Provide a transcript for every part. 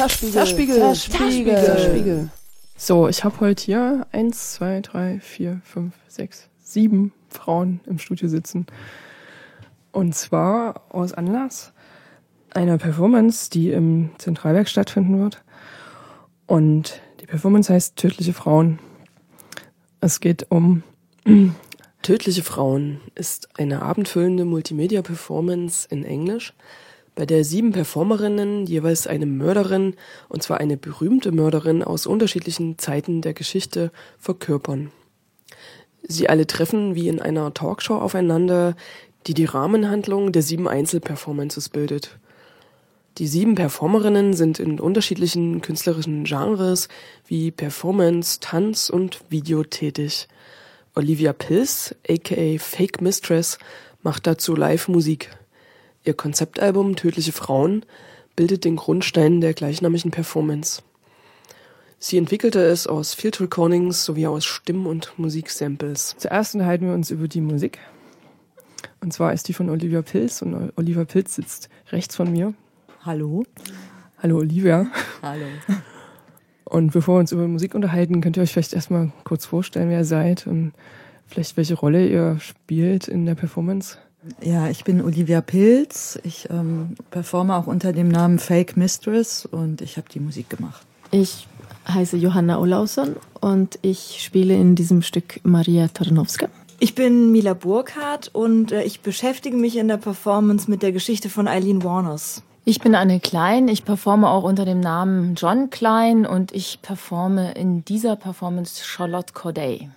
Zerspiegel. Zerspiegel. Zerspiegel. Zerspiegel. So, ich habe heute hier eins, zwei, drei, vier, fünf, sechs, sieben Frauen im Studio sitzen. Und zwar aus Anlass einer Performance, die im Zentralwerk stattfinden wird. Und die Performance heißt Tödliche Frauen. Es geht um Tödliche Frauen ist eine abendfüllende Multimedia-Performance in Englisch, bei der sieben Performerinnen jeweils eine Mörderin, und zwar eine berühmte Mörderin aus unterschiedlichen Zeiten der Geschichte, verkörpern. Sie alle treffen wie in einer Talkshow aufeinander, die die Rahmenhandlung der sieben Einzelperformances bildet. Die sieben Performerinnen sind in unterschiedlichen künstlerischen Genres wie Performance, Tanz und Video tätig. Olivia Pills, aka Fake Mistress, macht dazu Live-Musik. Ihr Konzeptalbum Tödliche Frauen bildet den Grundstein der gleichnamigen Performance. Sie entwickelte es aus Field Recordings sowie aus Stimm- und Musiksamples. Zuerst unterhalten wir uns über die Musik. Und zwar ist die von Olivia Pilz und Olivia Pilz sitzt rechts von mir. Hallo. Hallo Olivia. Hallo. Und bevor wir uns über Musik unterhalten, könnt ihr euch vielleicht erstmal kurz vorstellen, wer ihr seid und vielleicht welche Rolle ihr spielt in der Performance. Ja, ich bin Olivia Pilz. Ich ähm, performe auch unter dem Namen Fake Mistress und ich habe die Musik gemacht. Ich heiße Johanna Olausson und ich spiele in diesem Stück Maria Tarnowska. Ich bin Mila Burkhardt und äh, ich beschäftige mich in der Performance mit der Geschichte von Eileen Warners. Ich bin Anne Klein, ich performe auch unter dem Namen John Klein und ich performe in dieser Performance Charlotte Corday.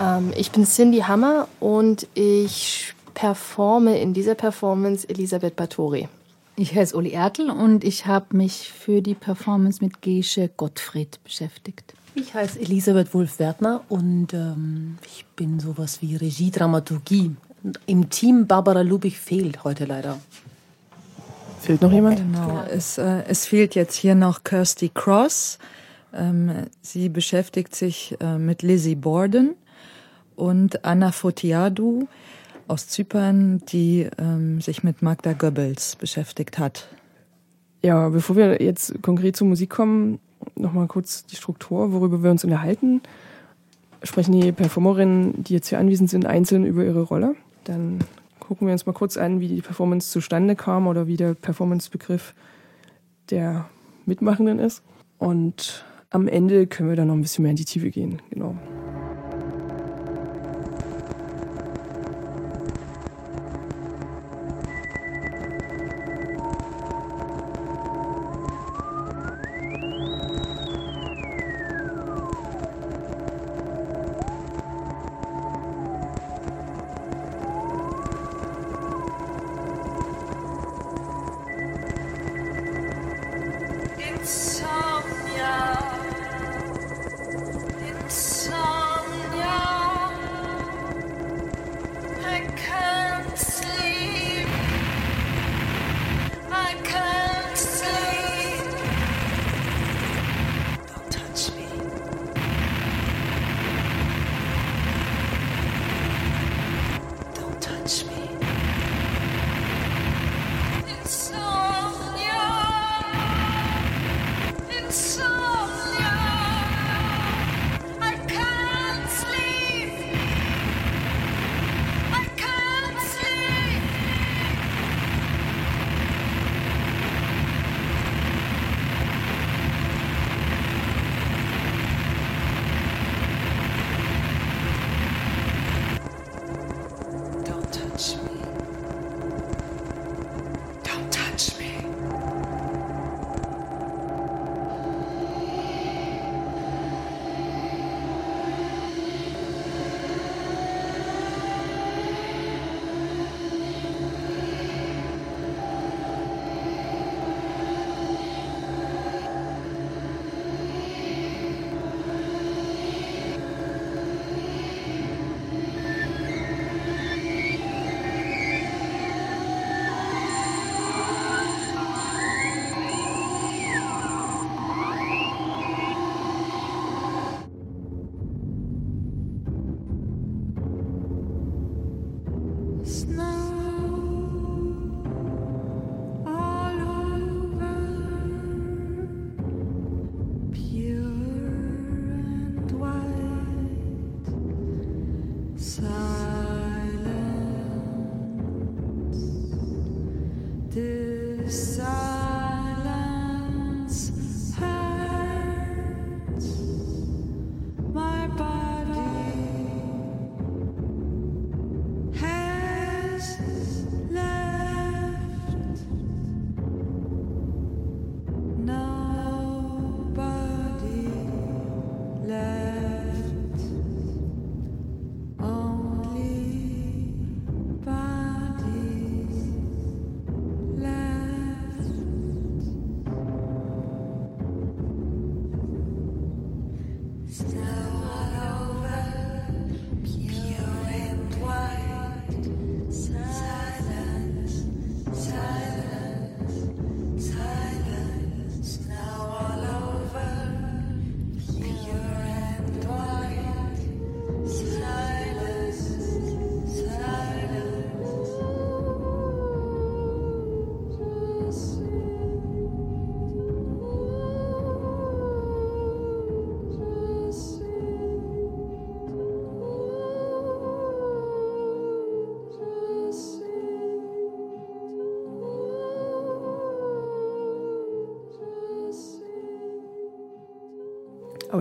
Ähm, ich bin Cindy Hammer und ich performe in dieser Performance Elisabeth Bathory. Ich heiße Uli Ertel und ich habe mich für die Performance mit Gesche Gottfried beschäftigt. Ich heiße Elisabeth Wulff-Wertner und ähm, ich bin sowas wie Regie-Dramaturgie. Im Team Barbara Lubich fehlt heute leider. Fehlt noch jemand? Genau. Es, äh, es fehlt jetzt hier noch Kirsty Cross. Ähm, sie beschäftigt sich äh, mit Lizzie Borden und Anna Fotiadou aus Zypern, die ähm, sich mit Magda Goebbels beschäftigt hat. Ja, bevor wir jetzt konkret zur Musik kommen, nochmal kurz die Struktur, worüber wir uns unterhalten. Sprechen die Performerinnen, die jetzt hier anwesend sind, einzeln über ihre Rolle. Dann gucken wir uns mal kurz an, wie die Performance zustande kam oder wie der Performance-Begriff der Mitmachenden ist. Und am Ende können wir dann noch ein bisschen mehr in die Tiefe gehen. Genau.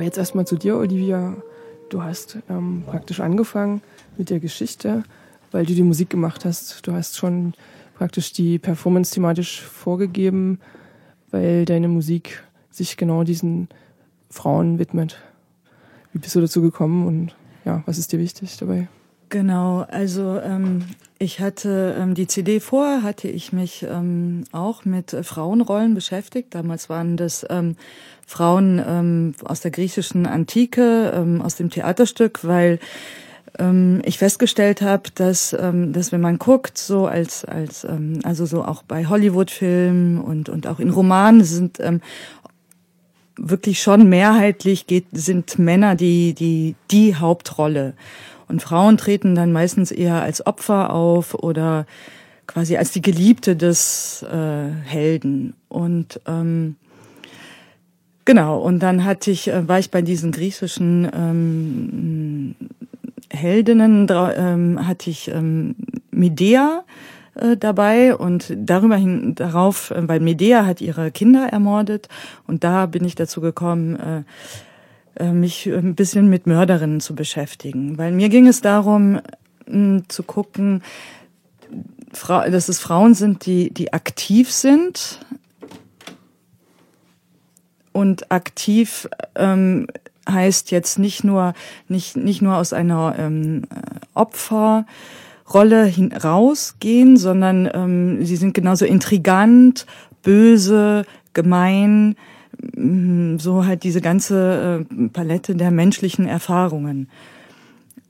Aber jetzt erstmal zu dir, Olivia. Du hast ähm, praktisch angefangen mit der Geschichte, weil du die Musik gemacht hast. Du hast schon praktisch die Performance thematisch vorgegeben, weil deine Musik sich genau diesen Frauen widmet. Wie bist du dazu gekommen und ja, was ist dir wichtig dabei? Genau, also ähm, ich hatte ähm, die CD vorher, hatte ich mich ähm, auch mit äh, Frauenrollen beschäftigt. Damals waren das ähm, Frauen ähm, aus der griechischen Antike, ähm, aus dem Theaterstück, weil ähm, ich festgestellt habe, dass, ähm, dass wenn man guckt, so als, als ähm, also so auch bei Hollywood-Filmen und, und auch in Romanen sind ähm, wirklich schon mehrheitlich geht, sind Männer die, die, die Hauptrolle. Und Frauen treten dann meistens eher als Opfer auf oder quasi als die Geliebte des äh, Helden. Und ähm, genau, und dann hatte ich, äh, war ich bei diesen griechischen ähm, Heldinnen, ähm, hatte ich ähm, Medea äh, dabei und darüber hin darauf, äh, weil Medea hat ihre Kinder ermordet und da bin ich dazu gekommen, äh, mich ein bisschen mit Mörderinnen zu beschäftigen. Weil mir ging es darum, zu gucken, dass es Frauen sind, die, die aktiv sind. Und aktiv ähm, heißt jetzt nicht nur, nicht, nicht nur aus einer ähm, Opferrolle rausgehen, sondern ähm, sie sind genauso intrigant, böse, gemein, so halt diese ganze äh, Palette der menschlichen Erfahrungen.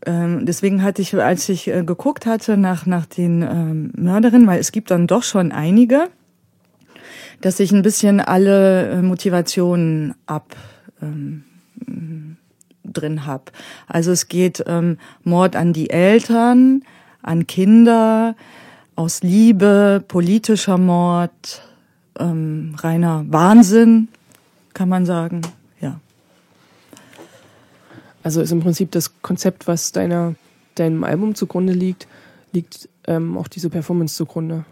Ähm, deswegen hatte ich, als ich äh, geguckt hatte nach, nach den ähm, Mörderinnen, weil es gibt dann doch schon einige, dass ich ein bisschen alle äh, Motivationen ab ähm, drin hab. Also es geht ähm, Mord an die Eltern, an Kinder, aus Liebe, politischer Mord, ähm, reiner Wahnsinn, kann man sagen, ja. Also ist im Prinzip das Konzept, was deiner, deinem Album zugrunde liegt, liegt ähm, auch diese Performance zugrunde.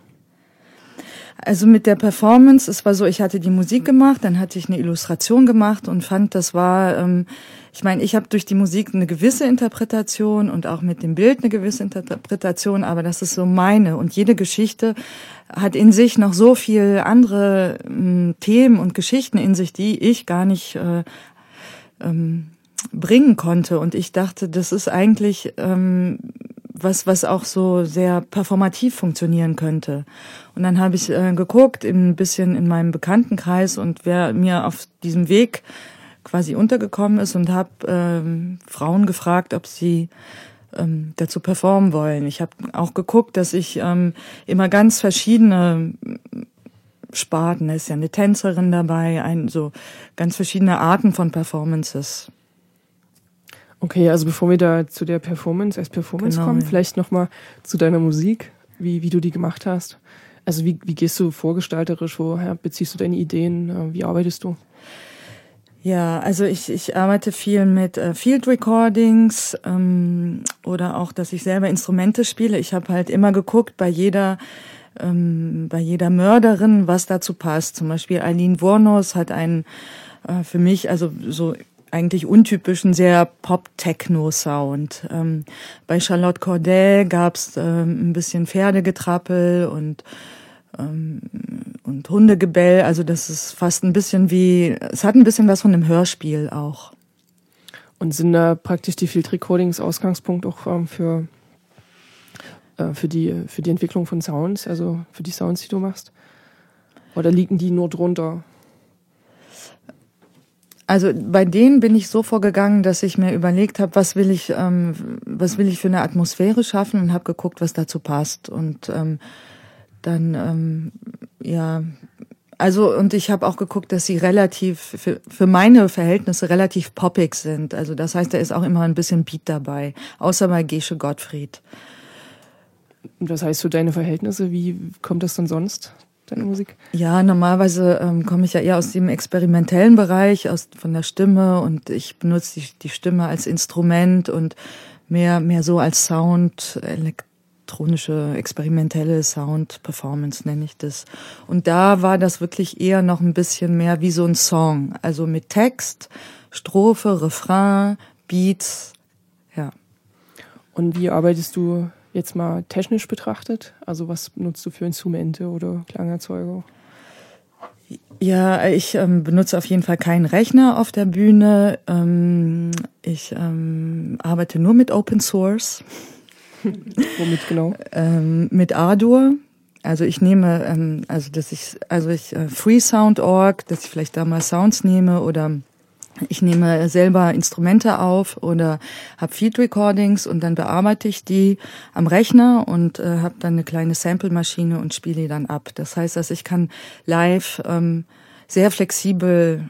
Also mit der Performance, es war so, ich hatte die Musik gemacht, dann hatte ich eine Illustration gemacht und fand, das war, ähm, ich meine, ich habe durch die Musik eine gewisse Interpretation und auch mit dem Bild eine gewisse Interpretation, aber das ist so meine. Und jede Geschichte hat in sich noch so viel andere ähm, Themen und Geschichten in sich, die ich gar nicht äh, ähm, bringen konnte. Und ich dachte, das ist eigentlich ähm, was, was auch so sehr performativ funktionieren könnte. Und dann habe ich äh, geguckt, ein bisschen in meinem Bekanntenkreis und wer mir auf diesem Weg quasi untergekommen ist und habe ähm, Frauen gefragt, ob sie ähm, dazu performen wollen. Ich habe auch geguckt, dass ich ähm, immer ganz verschiedene Sparten, da ist ja eine Tänzerin dabei, ein, so ganz verschiedene Arten von Performances Okay, also bevor wir da zu der Performance als Performance genau, kommen, ja. vielleicht nochmal zu deiner Musik, wie, wie du die gemacht hast. Also wie, wie gehst du vorgestalterisch, woher beziehst du deine Ideen, äh, wie arbeitest du? Ja, also ich, ich arbeite viel mit äh, Field Recordings ähm, oder auch, dass ich selber Instrumente spiele. Ich habe halt immer geguckt bei jeder ähm, bei jeder Mörderin, was dazu passt. Zum Beispiel Eileen Wornos hat einen äh, für mich also so eigentlich untypischen, sehr Pop-Techno-Sound. Ähm, bei Charlotte Corday gab's ähm, ein bisschen Pferdegetrappel und ähm, und Hundegebell. Also das ist fast ein bisschen wie, es hat ein bisschen was von einem Hörspiel auch. Und sind da praktisch die Field Recordings Ausgangspunkt auch ähm, für äh, für die für die Entwicklung von Sounds, also für die Sounds, die du machst? Oder liegen die nur drunter? Also bei denen bin ich so vorgegangen, dass ich mir überlegt habe, was will ich, ähm, was will ich für eine Atmosphäre schaffen und habe geguckt, was dazu passt. Und ähm, dann, ähm, ja, also und ich habe auch geguckt, dass sie relativ für, für meine Verhältnisse relativ poppig sind. Also das heißt, da ist auch immer ein bisschen Beat dabei, außer bei Gesche Gottfried. Was heißt für deine Verhältnisse? Wie kommt das dann sonst? Deine Musik? Ja, normalerweise ähm, komme ich ja eher aus dem experimentellen Bereich, aus von der Stimme und ich benutze die, die Stimme als Instrument und mehr mehr so als Sound, elektronische, experimentelle Sound-Performance nenne ich das. Und da war das wirklich eher noch ein bisschen mehr wie so ein Song, also mit Text, Strophe, Refrain, Beats, ja. Und wie arbeitest du jetzt mal technisch betrachtet? Also was benutzt du für Instrumente oder Klangerzeuger? Ja, ich ähm, benutze auf jeden Fall keinen Rechner auf der Bühne. Ähm, ich ähm, arbeite nur mit Open Source. Womit genau? Ähm, mit Ardour. Also ich nehme, ähm, also dass ich, also ich äh, FreeSound.org, dass ich vielleicht da mal Sounds nehme oder ich nehme selber Instrumente auf oder habe Field Recordings und dann bearbeite ich die am Rechner und äh, habe dann eine kleine Sample-Maschine und spiele die dann ab. Das heißt, dass ich kann live ähm, sehr flexibel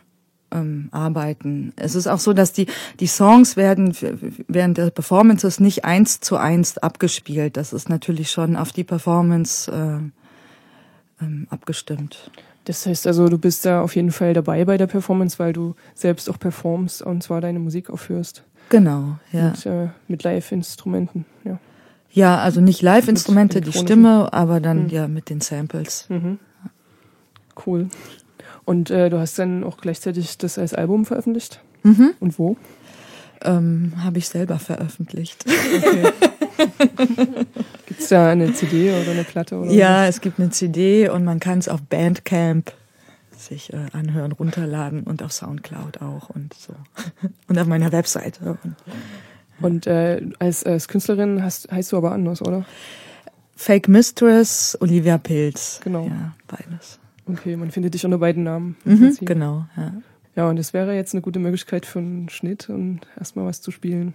ähm, arbeiten. Es ist auch so, dass die die Songs werden während der Performances nicht eins zu eins abgespielt. Das ist natürlich schon auf die Performance äh, ähm, abgestimmt. Das heißt also, du bist da auf jeden Fall dabei bei der Performance, weil du selbst auch performst und zwar deine Musik aufführst. Genau, ja. Mit, äh, mit Live-Instrumenten, ja. Ja, also nicht Live-Instrumente, die Stimme, aber dann mhm. ja mit den Samples. Mhm. Cool. Und äh, du hast dann auch gleichzeitig das als Album veröffentlicht? Mhm. Und wo? Ähm, Habe ich selber veröffentlicht. Okay. gibt es da eine CD oder eine Platte? Oder ja, was? es gibt eine CD und man kann es auf Bandcamp sich äh, anhören, runterladen und auf Soundcloud auch und so. Und auf meiner Webseite. Und äh, als, als Künstlerin hast, heißt du aber anders, oder? Fake Mistress, Olivia Pilz. Genau. Ja, beides. Okay, man findet dich unter beiden Namen. Mhm, genau, ja. Ja, und es wäre jetzt eine gute Möglichkeit für einen Schnitt und erstmal was zu spielen.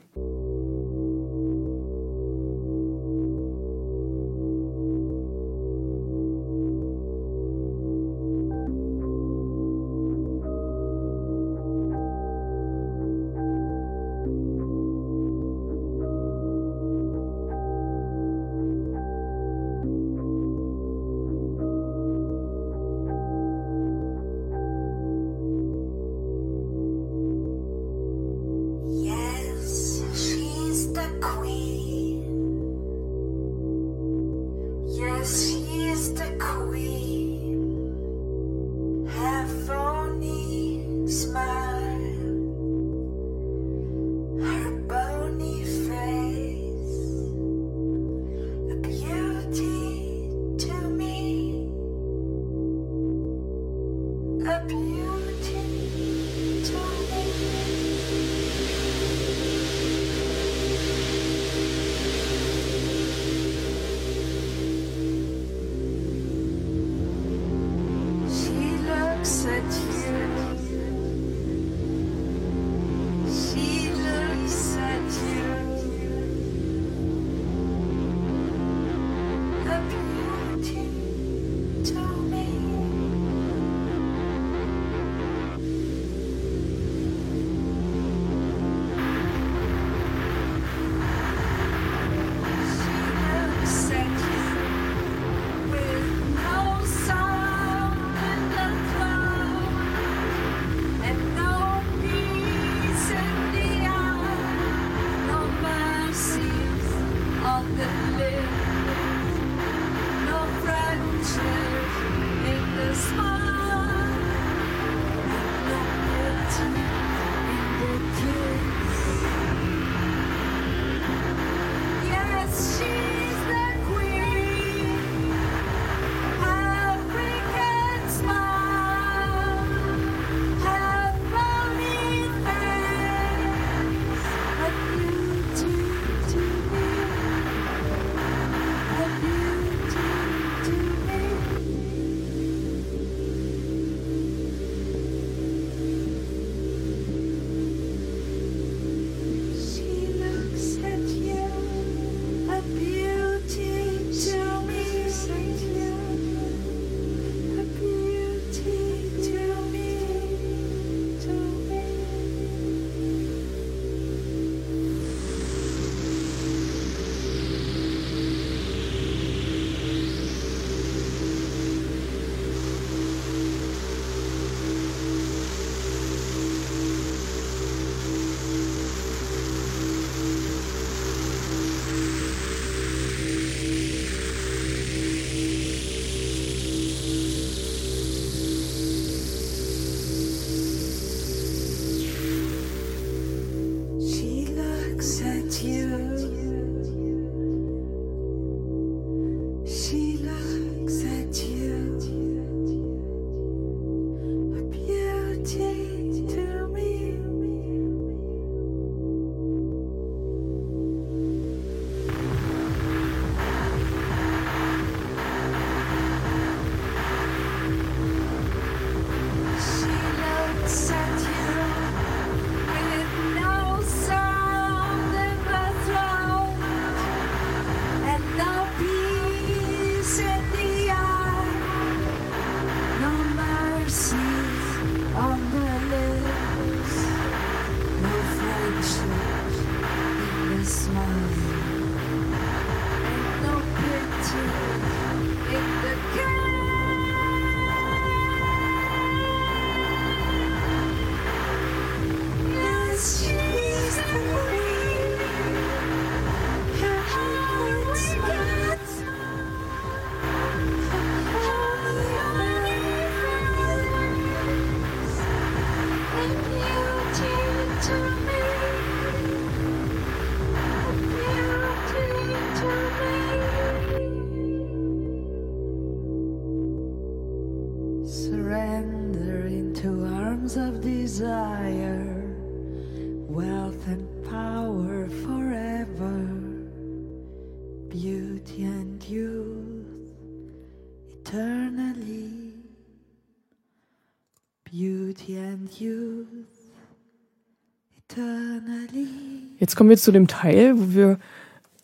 Jetzt kommen wir zu dem Teil, wo wir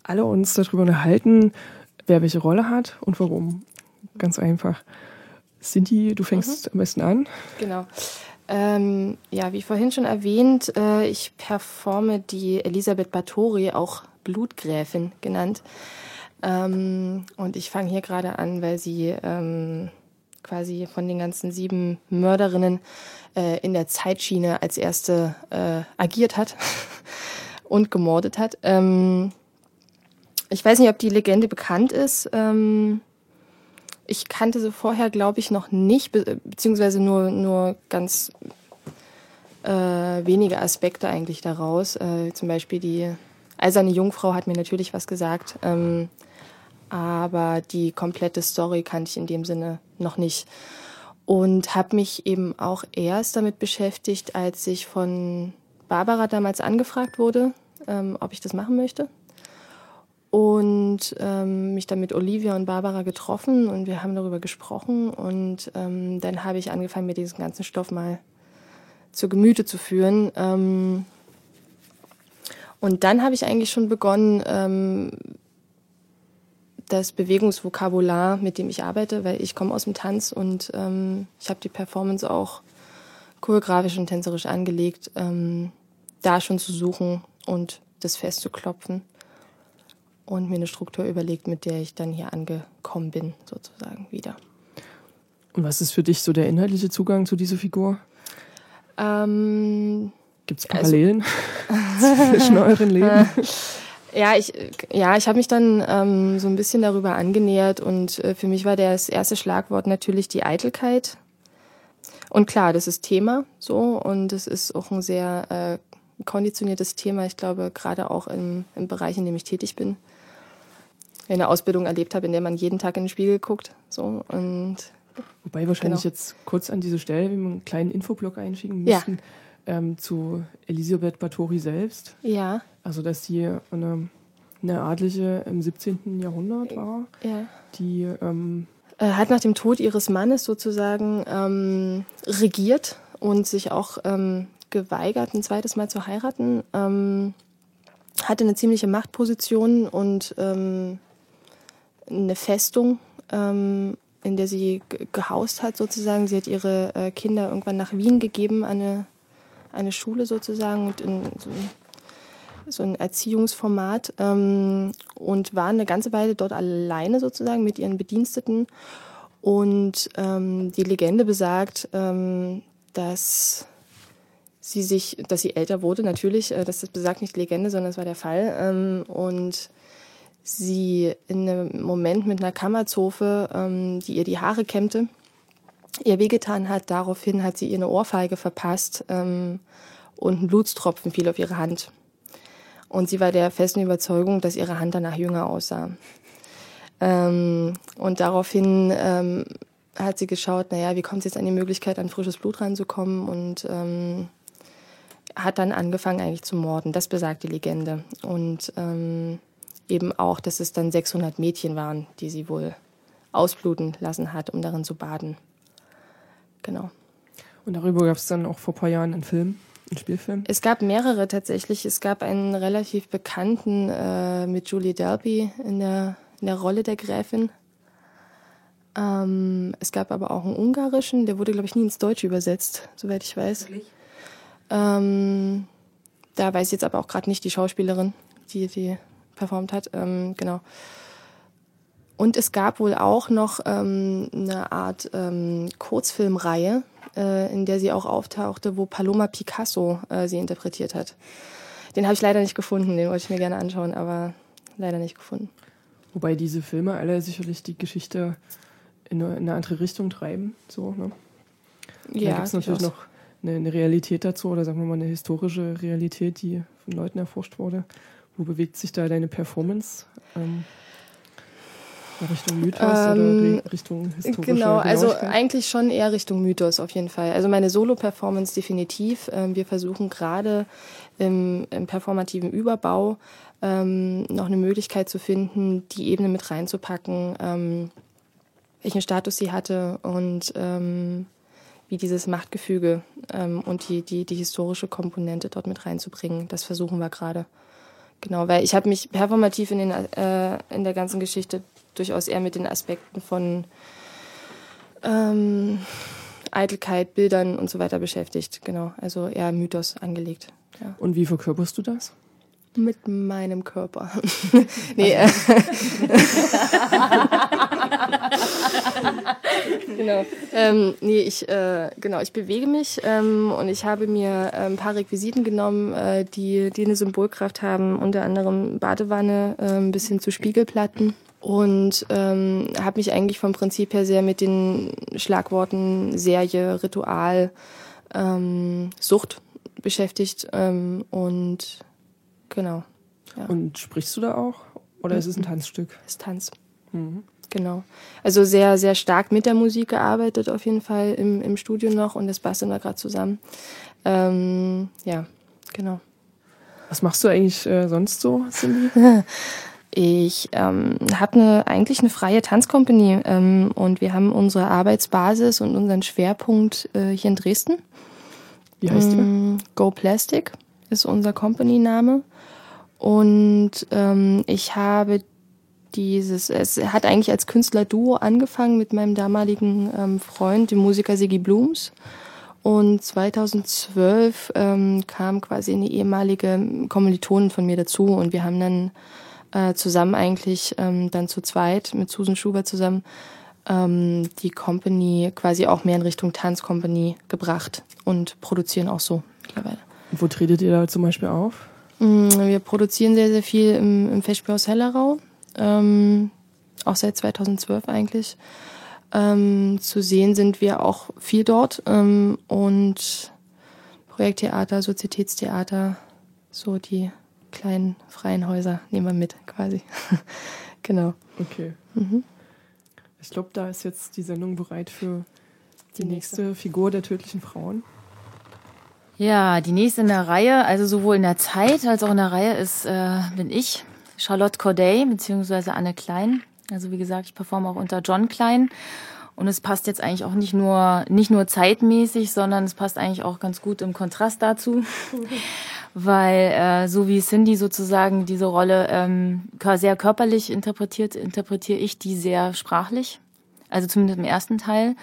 alle uns darüber unterhalten, wer welche Rolle hat und warum. Ganz einfach. Cindy, du fängst mhm. am besten an. Genau. Ähm, ja, wie vorhin schon erwähnt, äh, ich performe die Elisabeth Bathory, auch Blutgräfin genannt. Ähm, und ich fange hier gerade an, weil sie ähm, quasi von den ganzen sieben Mörderinnen äh, in der Zeitschiene als erste äh, agiert hat und gemordet hat. Ähm, ich weiß nicht, ob die Legende bekannt ist. Ähm, ich kannte sie vorher, glaube ich, noch nicht, be beziehungsweise nur, nur ganz äh, wenige Aspekte eigentlich daraus. Äh, zum Beispiel die eiserne Jungfrau hat mir natürlich was gesagt, ähm, aber die komplette Story kannte ich in dem Sinne noch nicht. Und habe mich eben auch erst damit beschäftigt, als ich von Barbara damals angefragt wurde, ähm, ob ich das machen möchte. Und ähm, mich dann mit Olivia und Barbara getroffen und wir haben darüber gesprochen. Und ähm, dann habe ich angefangen, mir diesen ganzen Stoff mal zu Gemüte zu führen. Ähm, und dann habe ich eigentlich schon begonnen, ähm, das Bewegungsvokabular, mit dem ich arbeite, weil ich komme aus dem Tanz und ähm, ich habe die Performance auch choreografisch und tänzerisch angelegt, ähm, da schon zu suchen und das festzuklopfen und mir eine Struktur überlegt, mit der ich dann hier angekommen bin, sozusagen wieder. Und was ist für dich so der inhaltliche Zugang zu dieser Figur? Ähm, Gibt es also Parallelen also, zwischen euren Leben? Ja, ich, ja, ich habe mich dann ähm, so ein bisschen darüber angenähert und äh, für mich war das erste Schlagwort natürlich die Eitelkeit. Und klar, das ist Thema so und es ist auch ein sehr äh, konditioniertes Thema, ich glaube, gerade auch im, im Bereich, in dem ich tätig bin eine Ausbildung erlebt habe, in der man jeden Tag in den Spiegel guckt. So, und Wobei wahrscheinlich genau. jetzt kurz an diese Stelle, wenn wir einen kleinen Infoblock einschicken müssten, ja. ähm, zu Elisabeth Bathory selbst. Ja. Also, dass sie eine, eine Adlige im 17. Jahrhundert war, ja. die ähm, äh, hat nach dem Tod ihres Mannes sozusagen ähm, regiert und sich auch ähm, geweigert, ein zweites Mal zu heiraten. Ähm, hatte eine ziemliche Machtposition und ähm, eine Festung, ähm, in der sie gehaust hat sozusagen. Sie hat ihre äh, Kinder irgendwann nach Wien gegeben, eine, eine Schule sozusagen und in so ein, so ein Erziehungsformat ähm, und war eine ganze Weile dort alleine sozusagen mit ihren Bediensteten. Und ähm, die Legende besagt, ähm, dass sie sich, dass sie älter wurde, natürlich, äh, das besagt nicht Legende, sondern es war der Fall. Ähm, und sie in einem Moment mit einer Kammerzofe, ähm, die ihr die Haare kämmte, ihr wehgetan hat. Daraufhin hat sie ihr eine Ohrfeige verpasst ähm, und ein Blutstropfen fiel auf ihre Hand. Und sie war der festen Überzeugung, dass ihre Hand danach jünger aussah. Und daraufhin hat sie geschaut, naja, wie kommt es jetzt an die Möglichkeit, an frisches Blut ranzukommen und ähm, hat dann angefangen eigentlich zu morden. Das besagt die Legende. Und ähm, eben auch, dass es dann 600 Mädchen waren, die sie wohl ausbluten lassen hat, um darin zu baden. Genau. Und darüber gab es dann auch vor ein paar Jahren einen Film, einen Spielfilm? Es gab mehrere tatsächlich. Es gab einen relativ bekannten äh, mit Julie Delpy in der, in der Rolle der Gräfin. Ähm, es gab aber auch einen ungarischen, der wurde, glaube ich, nie ins Deutsche übersetzt, soweit ich weiß. Ähm, da weiß ich jetzt aber auch gerade nicht die Schauspielerin, die die performt hat. Ähm, genau. Und es gab wohl auch noch ähm, eine Art ähm, Kurzfilmreihe, äh, in der sie auch auftauchte, wo Paloma Picasso äh, sie interpretiert hat. Den habe ich leider nicht gefunden, den wollte ich mir gerne anschauen, aber leider nicht gefunden. Wobei diese Filme alle sicherlich die Geschichte in eine, in eine andere Richtung treiben. So, ne? Ja, da gibt es natürlich noch eine, eine Realität dazu oder sagen wir mal eine historische Realität, die von Leuten erforscht wurde. Wo bewegt sich da deine Performance? Ähm Richtung Mythos ähm, oder Richtung historische Genau, also eigentlich schon eher Richtung Mythos auf jeden Fall. Also meine Solo-Performance definitiv. Ähm, wir versuchen gerade im, im performativen Überbau ähm, noch eine Möglichkeit zu finden, die Ebene mit reinzupacken, ähm, welchen Status sie hatte und ähm, wie dieses Machtgefüge ähm, und die, die, die historische Komponente dort mit reinzubringen. Das versuchen wir gerade. Genau, weil ich habe mich performativ in, den, äh, in der ganzen Geschichte durchaus eher mit den Aspekten von ähm, Eitelkeit, Bildern und so weiter beschäftigt. Genau, also eher Mythos angelegt. Ja. Und wie verkörperst du das? Mit meinem Körper. nee. Äh. genau. Ähm, nee, ich, äh, genau, ich bewege mich ähm, und ich habe mir äh, ein paar Requisiten genommen, äh, die, die eine Symbolkraft haben, unter anderem Badewanne äh, bis hin zu Spiegelplatten und ähm, habe mich eigentlich vom Prinzip her sehr mit den Schlagworten Serie, Ritual, ähm, Sucht beschäftigt ähm, und genau. Ja. Und sprichst du da auch oder mhm. ist es ein Tanzstück? Es ist Tanz. Mhm. Genau. Also sehr, sehr stark mit der Musik gearbeitet auf jeden Fall im, im Studio noch und das basteln wir gerade zusammen. Ähm, ja, genau. Was machst du eigentlich äh, sonst so, Cindy? Ich ähm, habe ne, eigentlich eine freie Tanzkompanie ähm, und wir haben unsere Arbeitsbasis und unseren Schwerpunkt äh, hier in Dresden. Wie heißt ähm, die? Go Plastic ist unser Company-Name. Und ähm, ich habe dieses, es hat eigentlich als Künstler-Duo angefangen mit meinem damaligen ähm, Freund, dem Musiker Siggy Blooms. Und 2012 ähm, kam quasi eine ehemalige Kommilitonin von mir dazu und wir haben dann äh, zusammen eigentlich ähm, dann zu zweit mit Susan Schubert zusammen ähm, die Company quasi auch mehr in Richtung Tanzcompany gebracht und produzieren auch so mittlerweile. Wo tretet ihr da zum Beispiel auf? Mm, wir produzieren sehr, sehr viel im, im Festspielhaus Hellerau, ähm, auch seit 2012 eigentlich. Ähm, zu sehen sind wir auch viel dort ähm, und Projekttheater, Sozietätstheater, so die kleinen freien Häuser nehmen wir mit quasi. genau. Okay. Mhm. Ich glaube, da ist jetzt die Sendung bereit für die, die nächste. nächste Figur der tödlichen Frauen. Ja, die nächste in der Reihe, also sowohl in der Zeit als auch in der Reihe ist, äh, bin ich, Charlotte Corday, beziehungsweise Anne Klein. Also wie gesagt, ich performe auch unter John Klein. Und es passt jetzt eigentlich auch nicht nur, nicht nur zeitmäßig, sondern es passt eigentlich auch ganz gut im Kontrast dazu. weil äh, so wie Cindy sozusagen diese Rolle ähm, sehr körperlich interpretiert, interpretiere ich die sehr sprachlich. Also zumindest im ersten Teil.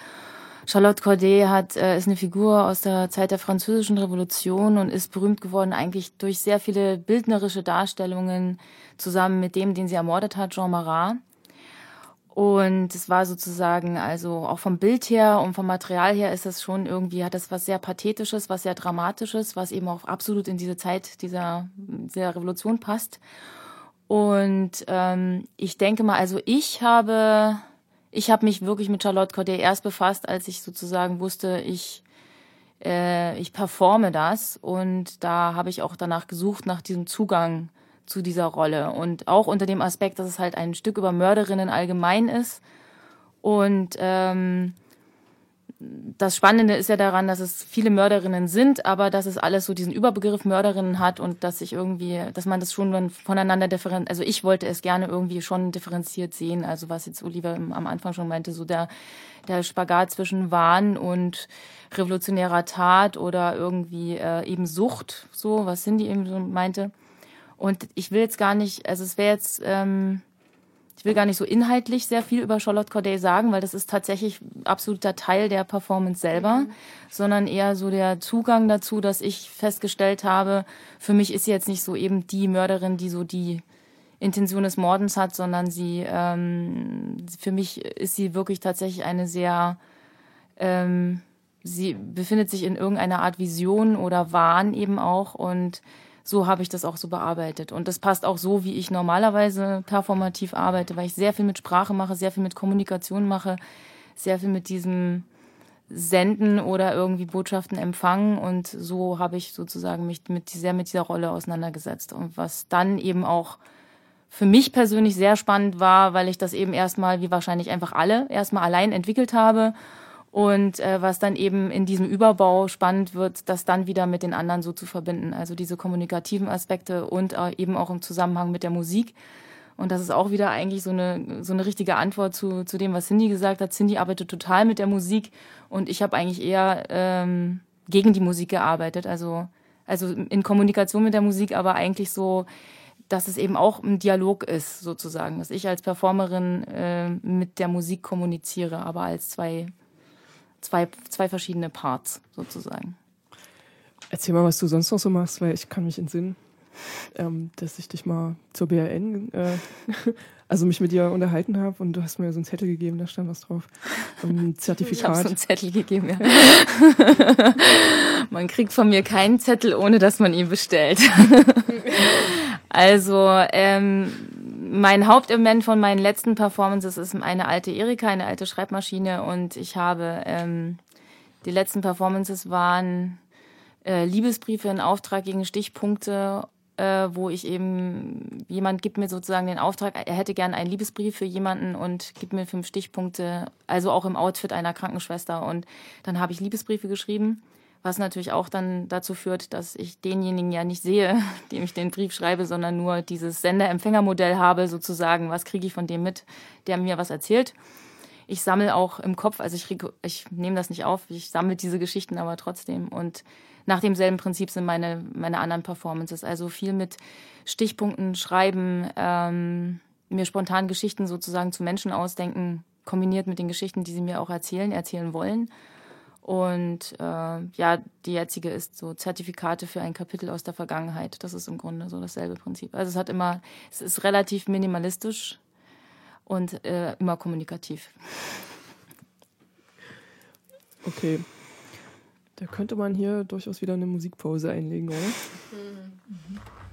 Charlotte Corday hat, äh, ist eine Figur aus der Zeit der Französischen Revolution und ist berühmt geworden eigentlich durch sehr viele bildnerische Darstellungen zusammen mit dem, den sie ermordet hat, Jean Marat. Und es war sozusagen, also auch vom Bild her und vom Material her ist das schon irgendwie, hat das was sehr Pathetisches, was sehr Dramatisches, was eben auch absolut in diese Zeit dieser, dieser Revolution passt. Und ähm, ich denke mal, also ich habe, ich habe mich wirklich mit Charlotte Corday erst befasst, als ich sozusagen wusste, ich äh, ich performe das und da habe ich auch danach gesucht nach diesem Zugang zu dieser Rolle. Und auch unter dem Aspekt, dass es halt ein Stück über Mörderinnen allgemein ist. Und ähm, das Spannende ist ja daran, dass es viele Mörderinnen sind, aber dass es alles so diesen Überbegriff Mörderinnen hat und dass ich irgendwie, dass man das schon voneinander differenziert, also ich wollte es gerne irgendwie schon differenziert sehen, also was jetzt Oliver am Anfang schon meinte, so der, der Spagat zwischen Wahn und revolutionärer Tat oder irgendwie äh, eben Sucht, so, was Cindy eben so meinte. Und ich will jetzt gar nicht, also es wäre jetzt, ähm, ich will gar nicht so inhaltlich sehr viel über Charlotte Corday sagen, weil das ist tatsächlich absoluter Teil der Performance selber, mhm. sondern eher so der Zugang dazu, dass ich festgestellt habe, für mich ist sie jetzt nicht so eben die Mörderin, die so die Intention des Mordens hat, sondern sie, ähm, für mich ist sie wirklich tatsächlich eine sehr, ähm, sie befindet sich in irgendeiner Art Vision oder Wahn eben auch und so habe ich das auch so bearbeitet. Und das passt auch so, wie ich normalerweise performativ arbeite, weil ich sehr viel mit Sprache mache, sehr viel mit Kommunikation mache, sehr viel mit diesem Senden oder irgendwie Botschaften empfangen. Und so habe ich sozusagen mich mit, sehr mit dieser Rolle auseinandergesetzt. Und was dann eben auch für mich persönlich sehr spannend war, weil ich das eben erstmal, wie wahrscheinlich einfach alle, erstmal allein entwickelt habe. Und äh, was dann eben in diesem Überbau spannend wird, das dann wieder mit den anderen so zu verbinden. Also diese kommunikativen Aspekte und äh, eben auch im Zusammenhang mit der Musik. Und das ist auch wieder eigentlich so eine, so eine richtige Antwort zu, zu dem, was Cindy gesagt hat. Cindy arbeitet total mit der Musik und ich habe eigentlich eher ähm, gegen die Musik gearbeitet. Also, also in Kommunikation mit der Musik, aber eigentlich so dass es eben auch ein Dialog ist, sozusagen, dass ich als Performerin äh, mit der Musik kommuniziere, aber als zwei, zwei, zwei verschiedene Parts sozusagen. Erzähl mal, was du sonst noch so machst, weil ich kann mich entsinnen, ähm, dass ich dich mal zur BRN, äh, also mich mit dir unterhalten habe und du hast mir so einen Zettel gegeben, da stand was drauf. Ein Zertifikat. Ich habe so einen Zettel gegeben, ja. man kriegt von mir keinen Zettel, ohne dass man ihn bestellt. also, ähm, mein Hauptelement von meinen letzten Performances ist eine alte Erika, eine alte Schreibmaschine und ich habe ähm, die letzten Performances waren äh, Liebesbriefe in Auftrag gegen Stichpunkte äh, wo ich eben, jemand gibt mir sozusagen den Auftrag, er hätte gern einen Liebesbrief für jemanden und gibt mir fünf Stichpunkte, also auch im Outfit einer Krankenschwester. Und dann habe ich Liebesbriefe geschrieben, was natürlich auch dann dazu führt, dass ich denjenigen ja nicht sehe, dem ich den Brief schreibe, sondern nur dieses Sender-Empfänger-Modell habe, sozusagen, was kriege ich von dem mit, der mir was erzählt. Ich sammle auch im Kopf, also ich, ich nehme das nicht auf, ich sammle diese Geschichten aber trotzdem und nach demselben Prinzip sind meine, meine anderen Performances. Also viel mit Stichpunkten schreiben, ähm, mir spontan Geschichten sozusagen zu Menschen ausdenken, kombiniert mit den Geschichten, die sie mir auch erzählen, erzählen wollen. Und äh, ja, die jetzige ist so Zertifikate für ein Kapitel aus der Vergangenheit. Das ist im Grunde so dasselbe Prinzip. Also es hat immer, es ist relativ minimalistisch und äh, immer kommunikativ. Okay. Da könnte man hier durchaus wieder eine Musikpause einlegen, oder? Mhm. C'est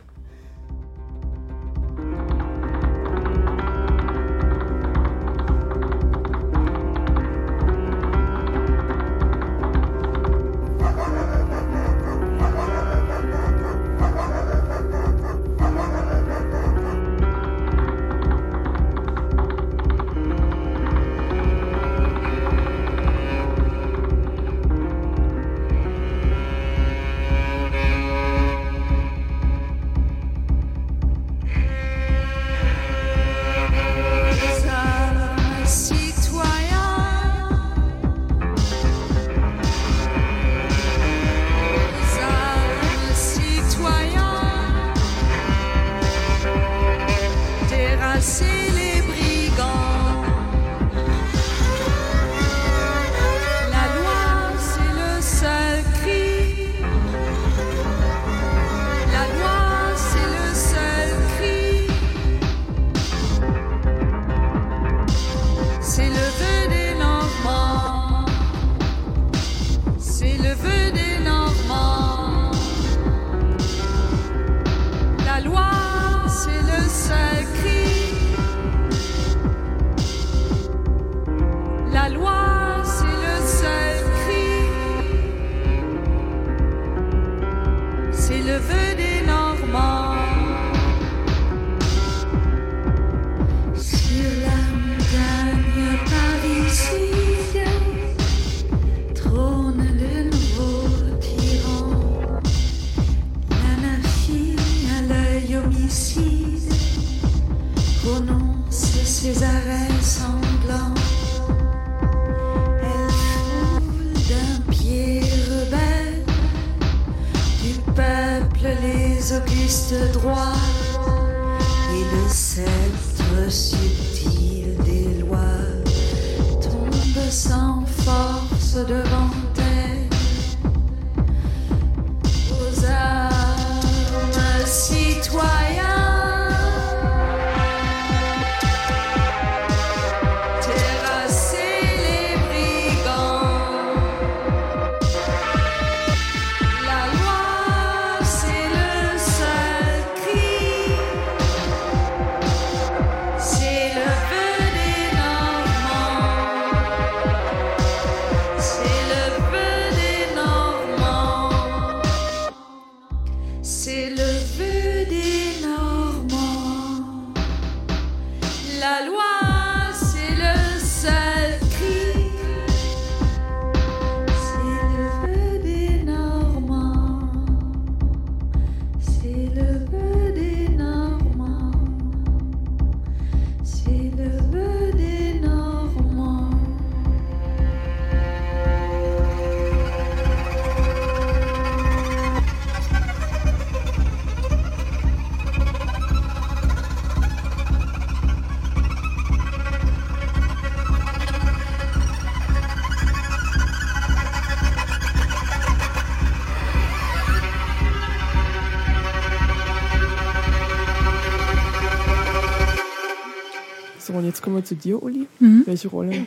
zu dir, Uli. Mhm. Welche Rolle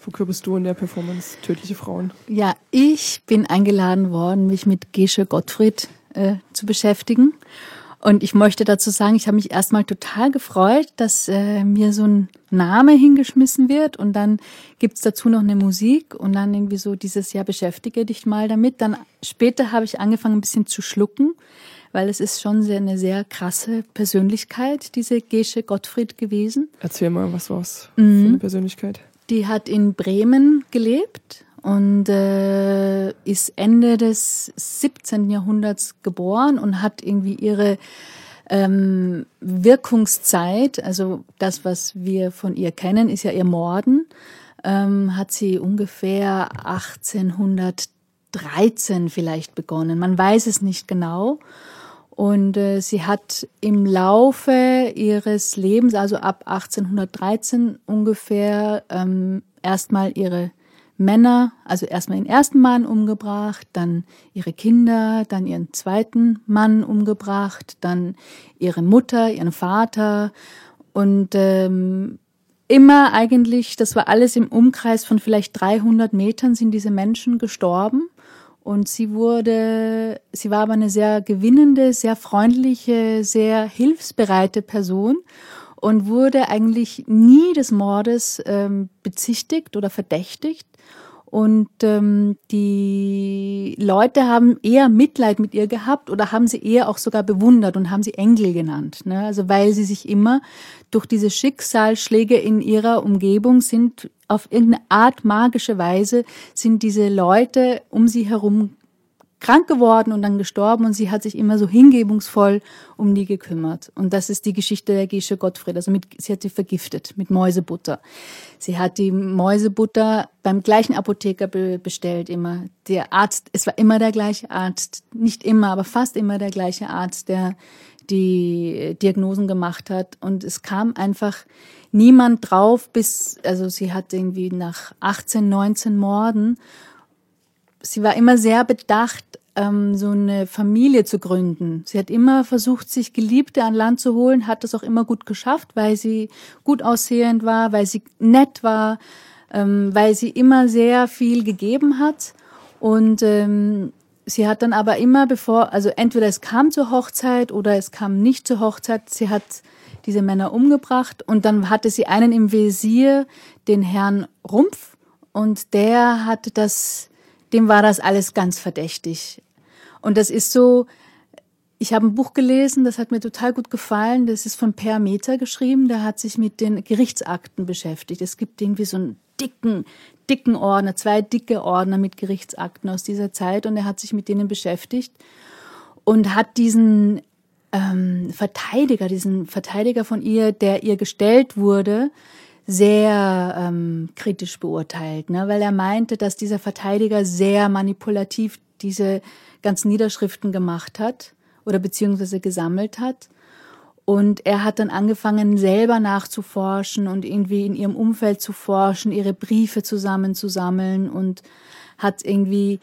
verkörperst du in der Performance Tödliche Frauen? Ja, ich bin eingeladen worden, mich mit Gesche Gottfried äh, zu beschäftigen. Und ich möchte dazu sagen, ich habe mich erstmal total gefreut, dass äh, mir so ein Name hingeschmissen wird und dann gibt's dazu noch eine Musik und dann irgendwie so dieses Jahr beschäftige dich mal damit. Dann später habe ich angefangen ein bisschen zu schlucken, weil es ist schon sehr, eine sehr krasse Persönlichkeit, diese Gesche Gottfried gewesen. Erzähl mal, was war's Mhm. für eine Persönlichkeit? Die hat in Bremen gelebt und äh, ist Ende des 17. Jahrhunderts geboren und hat irgendwie ihre ähm, Wirkungszeit, also das, was wir von ihr kennen, ist ja ihr Morden, ähm, hat sie ungefähr 1813 vielleicht begonnen. Man weiß es nicht genau. Und äh, sie hat im Laufe ihres Lebens, also ab 1813 ungefähr, ähm, erstmal ihre Männer, also erstmal den ersten Mann umgebracht, dann ihre Kinder, dann ihren zweiten Mann umgebracht, dann ihre Mutter, ihren Vater und ähm, immer eigentlich, das war alles im Umkreis von vielleicht 300 Metern sind diese Menschen gestorben. Und sie wurde, sie war aber eine sehr gewinnende, sehr freundliche, sehr hilfsbereite Person und wurde eigentlich nie des Mordes ähm, bezichtigt oder verdächtigt. Und ähm, die Leute haben eher Mitleid mit ihr gehabt oder haben sie eher auch sogar bewundert und haben sie Engel genannt. Ne? Also weil sie sich immer durch diese Schicksalsschläge in ihrer Umgebung sind auf irgendeine Art magische Weise sind diese Leute um sie herum krank geworden und dann gestorben und sie hat sich immer so hingebungsvoll um die gekümmert. Und das ist die Geschichte der Gesche Gottfried. Also mit, sie hat sie vergiftet mit Mäusebutter. Sie hat die Mäusebutter beim gleichen Apotheker be bestellt immer. Der Arzt, es war immer der gleiche Arzt, nicht immer, aber fast immer der gleiche Arzt, der die Diagnosen gemacht hat. Und es kam einfach niemand drauf, bis, also sie hat irgendwie nach 18, 19 Morden sie war immer sehr bedacht, ähm, so eine Familie zu gründen. Sie hat immer versucht, sich Geliebte an Land zu holen, hat das auch immer gut geschafft, weil sie gut aussehend war, weil sie nett war, ähm, weil sie immer sehr viel gegeben hat. Und ähm, sie hat dann aber immer bevor, also entweder es kam zur Hochzeit oder es kam nicht zur Hochzeit, sie hat diese Männer umgebracht und dann hatte sie einen im Visier, den Herrn Rumpf, und der hatte das dem war das alles ganz verdächtig. Und das ist so, ich habe ein Buch gelesen, das hat mir total gut gefallen. Das ist von Per Meter geschrieben. Der hat sich mit den Gerichtsakten beschäftigt. Es gibt irgendwie so einen dicken, dicken Ordner, zwei dicke Ordner mit Gerichtsakten aus dieser Zeit. Und er hat sich mit denen beschäftigt und hat diesen ähm, Verteidiger, diesen Verteidiger von ihr, der ihr gestellt wurde, sehr ähm, kritisch beurteilt, ne? weil er meinte, dass dieser Verteidiger sehr manipulativ diese ganzen Niederschriften gemacht hat oder beziehungsweise gesammelt hat. Und er hat dann angefangen, selber nachzuforschen und irgendwie in ihrem Umfeld zu forschen, ihre Briefe zusammenzusammeln und hat irgendwie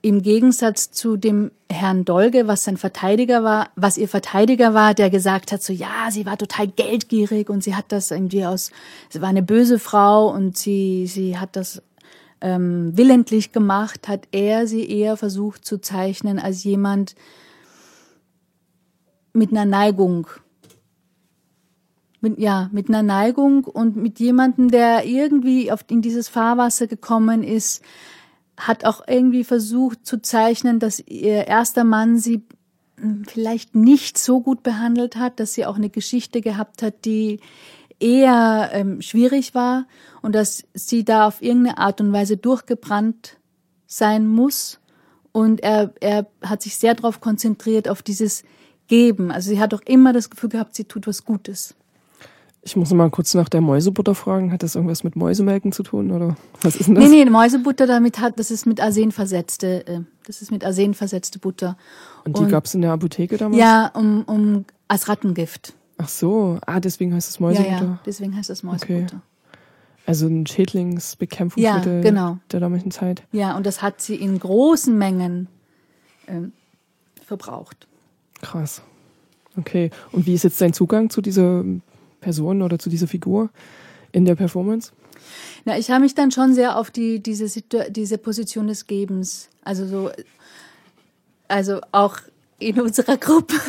im Gegensatz zu dem Herrn Dolge, was sein Verteidiger war, was ihr Verteidiger war, der gesagt hat, so ja, sie war total geldgierig und sie hat das irgendwie aus, sie war eine böse Frau und sie, sie hat das ähm, willentlich gemacht, hat er sie eher versucht zu zeichnen als jemand mit einer Neigung. Mit, ja, mit einer Neigung und mit jemandem, der irgendwie auf, in dieses Fahrwasser gekommen ist, hat auch irgendwie versucht zu zeichnen, dass ihr erster Mann sie hm, vielleicht nicht so gut behandelt hat, dass sie auch eine Geschichte gehabt hat, die eher ähm, schwierig war und dass sie da auf irgendeine Art und Weise durchgebrannt sein muss. Und er, er hat sich sehr darauf konzentriert, auf dieses Geben. Also sie hat auch immer das Gefühl gehabt, sie tut was Gutes. Ich muss mal kurz nach der Mäusebutter fragen. Hat das irgendwas mit Mäusemelken zu tun oder was ist denn das? Nee, nee, Mäusebutter damit hat, das ist mit Arsen versetzte, äh, das ist mit Arsen versetzte Butter. Und die gab's in der Apotheke damals? Ja, um, um als Rattengift. Ach so, ah, deswegen heißt es Ja, Mäusebutter. ja, deswegen heißt das Mäusebutter. Okay. Also ein Schädlingsbekämpfungsmittel Ja, genau. der damaligen Zeit. Ja, und das hat sie in großen Mengen ähm, verbraucht. Krass. Okay. Und wie ist jetzt dein Zugang zu dieser Person oder zu dieser Figur? in der Performance? Na, ich habe mich dann schon sehr auf die, diese, Situ diese Position des Gebens, also so, also auch in unserer Gruppe.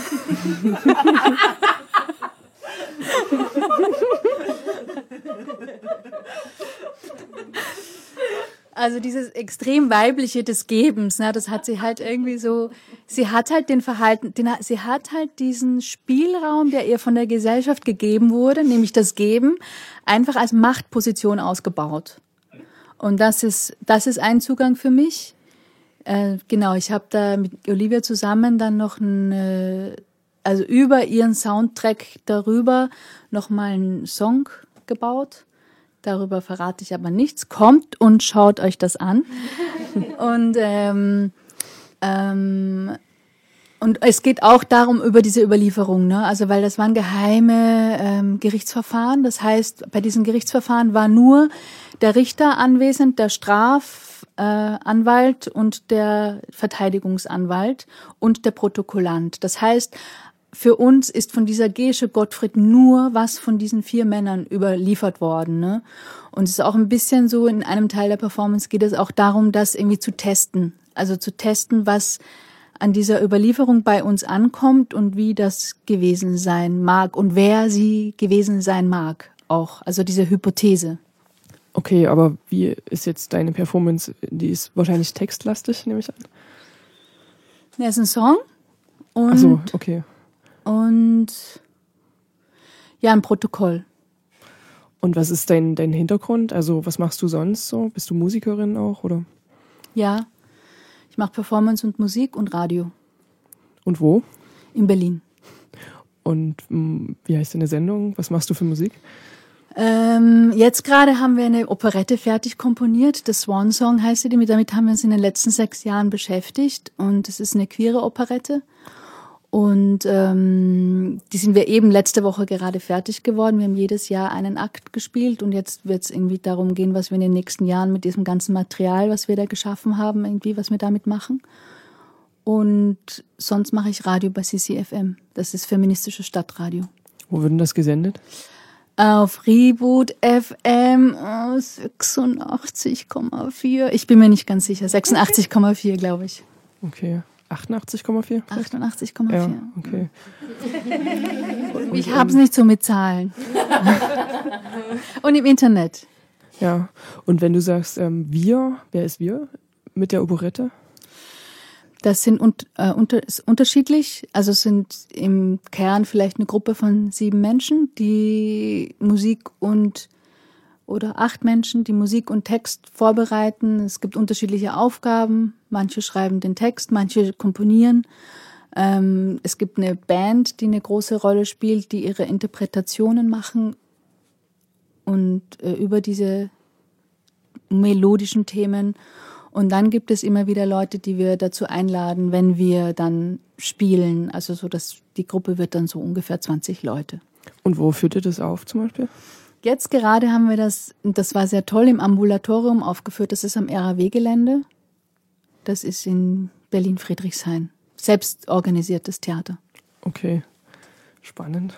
Also dieses extrem weibliche des Gebens, ne, das hat sie halt irgendwie so, sie hat halt den Verhalten, den, sie hat halt diesen Spielraum, der ihr von der Gesellschaft gegeben wurde, nämlich das Geben, einfach als Machtposition ausgebaut. Und das ist, das ist ein Zugang für mich. Äh, genau, ich habe da mit Olivia zusammen dann noch ein, also über ihren Soundtrack darüber noch mal einen Song gebaut Darüber verrate ich aber nichts. Kommt und schaut euch das an. und ähm, ähm, und es geht auch darum über diese Überlieferung, ne? Also weil das waren geheime ähm, Gerichtsverfahren. Das heißt, bei diesen Gerichtsverfahren war nur der Richter anwesend, der Strafanwalt äh, und der Verteidigungsanwalt und der Protokollant. Das heißt, für uns ist von dieser Gesche Gottfried nur was von diesen vier Männern überliefert worden. Ne? Und es ist auch ein bisschen so, in einem Teil der Performance geht es auch darum, das irgendwie zu testen. Also zu testen, was an dieser Überlieferung bei uns ankommt und wie das gewesen sein mag und wer sie gewesen sein mag auch. Also diese Hypothese. Okay, aber wie ist jetzt deine Performance? Die ist wahrscheinlich textlastig, nehme ich an. Ja, ist ein Song. Und Ach so, okay und ja, ein Protokoll. Und was ist dein, dein Hintergrund? Also was machst du sonst so? Bist du Musikerin auch oder? Ja, ich mache Performance und Musik und Radio. Und wo? In Berlin. Und hm, wie heißt deine Sendung? Was machst du für Musik? Ähm, jetzt gerade haben wir eine Operette fertig komponiert. The Swan Song heißt sie. Damit haben wir uns in den letzten sechs Jahren beschäftigt. Und es ist eine queere Operette. Und ähm, die sind wir eben letzte Woche gerade fertig geworden. Wir haben jedes Jahr einen Akt gespielt und jetzt wird es irgendwie darum gehen, was wir in den nächsten Jahren mit diesem ganzen Material, was wir da geschaffen haben, irgendwie, was wir damit machen. Und sonst mache ich Radio bei CCFM. Das ist feministisches Stadtradio. Wo wird denn das gesendet? Auf Reboot FM 86,4. Ich bin mir nicht ganz sicher. 86,4, glaube ich. Okay. 88,4? 88,4. Ja, okay. ich habe es nicht so mit Zahlen. Und im Internet. Ja, und wenn du sagst, ähm, wir, wer ist wir mit der Operette? Das sind un äh, unter ist unterschiedlich. Also es sind im Kern vielleicht eine Gruppe von sieben Menschen, die Musik und oder acht Menschen, die Musik und Text vorbereiten. Es gibt unterschiedliche Aufgaben. Manche schreiben den Text, manche komponieren. Ähm, es gibt eine Band, die eine große Rolle spielt, die ihre Interpretationen machen und äh, über diese melodischen Themen. Und dann gibt es immer wieder Leute, die wir dazu einladen, wenn wir dann spielen. Also so, dass die Gruppe wird dann so ungefähr 20 Leute. Und wo führt ihr das auf zum Beispiel? Jetzt gerade haben wir das, das war sehr toll, im Ambulatorium aufgeführt. Das ist am RAW-Gelände. Das ist in Berlin-Friedrichshain. Selbst organisiertes Theater. Okay, spannend.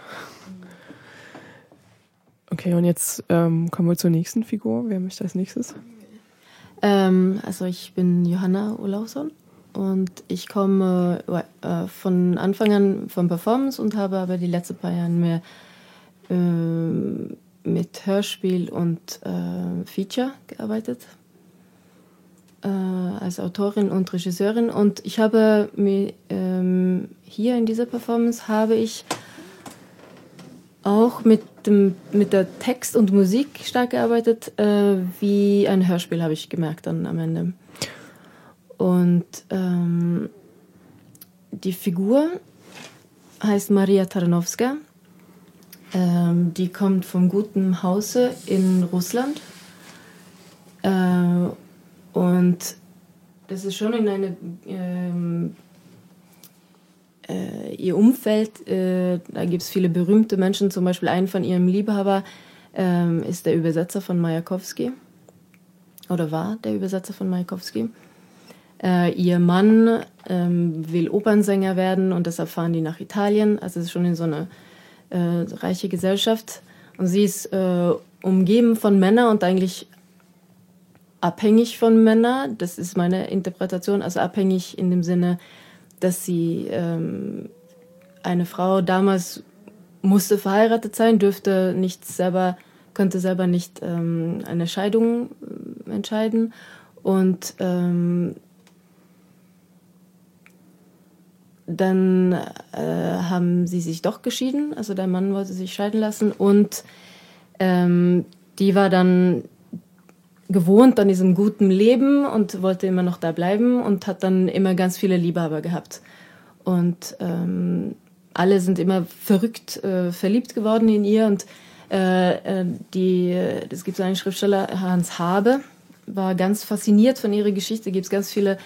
Okay, und jetzt ähm, kommen wir zur nächsten Figur. Wer möchte als nächstes? Ähm, also ich bin Johanna Olausson und ich komme äh, von Anfang an von Performance und habe aber die letzten paar Jahre mehr äh, mit Hörspiel und äh, Feature gearbeitet. Äh, als Autorin und Regisseurin. Und ich habe mir ähm, hier in dieser Performance habe ich auch mit dem mit der Text und Musik stark gearbeitet. Äh, wie ein Hörspiel habe ich gemerkt dann am Ende. Und ähm, die Figur heißt Maria Tarnowska ähm, die kommt vom guten Hause in Russland. Äh, und das ist schon in eine. Ähm, äh, ihr Umfeld, äh, da gibt es viele berühmte Menschen, zum Beispiel ein von ihrem Liebhaber ähm, ist der Übersetzer von Majakowski oder war der Übersetzer von Majakowski. Äh, ihr Mann ähm, will Opernsänger werden und deshalb fahren die nach Italien. Also es ist schon in so einer äh, reiche Gesellschaft. Und sie ist äh, umgeben von Männern und eigentlich abhängig von Männern. Das ist meine Interpretation. Also abhängig in dem Sinne, dass sie ähm, eine Frau damals musste verheiratet sein, dürfte nicht selber, konnte selber nicht ähm, eine Scheidung äh, entscheiden und ähm, dann äh, haben sie sich doch geschieden, also der Mann wollte sich scheiden lassen und ähm, die war dann gewohnt an diesem guten Leben und wollte immer noch da bleiben und hat dann immer ganz viele Liebhaber gehabt. Und ähm, alle sind immer verrückt äh, verliebt geworden in ihr und äh, äh es gibt so einen Schriftsteller, Hans Habe, war ganz fasziniert von ihrer Geschichte. Gibt es ganz viele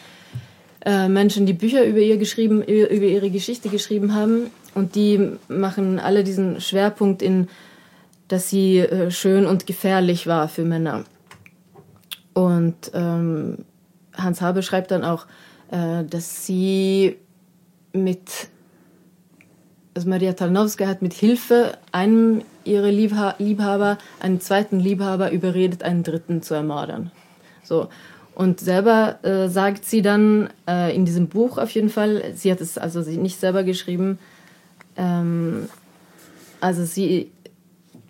äh, Menschen, die Bücher über ihr geschrieben, über ihre Geschichte geschrieben haben und die machen alle diesen Schwerpunkt in, dass sie äh, schön und gefährlich war für Männer. Und ähm, Hans Habe schreibt dann auch, äh, dass sie mit, also Maria Tarnowska hat mit Hilfe einem ihrer Liebha Liebhaber, einen zweiten Liebhaber überredet, einen dritten zu ermordern. So. Und selber äh, sagt sie dann äh, in diesem Buch auf jeden Fall, sie hat es also nicht selber geschrieben, ähm, also sie,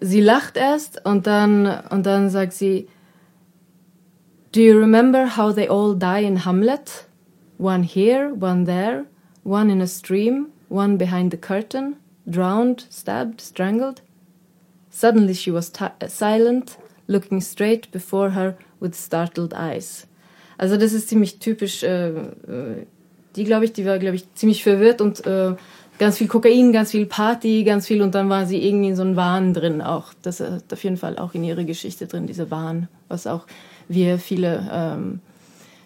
sie lacht erst und dann, und dann sagt sie, Do you remember how they all die in Hamlet? One here, one there, one in a stream, one behind the curtain, drowned, stabbed, strangled? Suddenly she was silent, looking straight before her with startled eyes. Also das ist ziemlich typisch. Äh, äh die, glaube ich, die war, glaube ich, ziemlich verwirrt und äh, ganz viel Kokain, ganz viel Party, ganz viel und dann war sie irgendwie in so einem Wahn drin auch. Das ist auf jeden Fall auch in ihrer Geschichte drin, diese Wahn, was auch wir viele, ähm,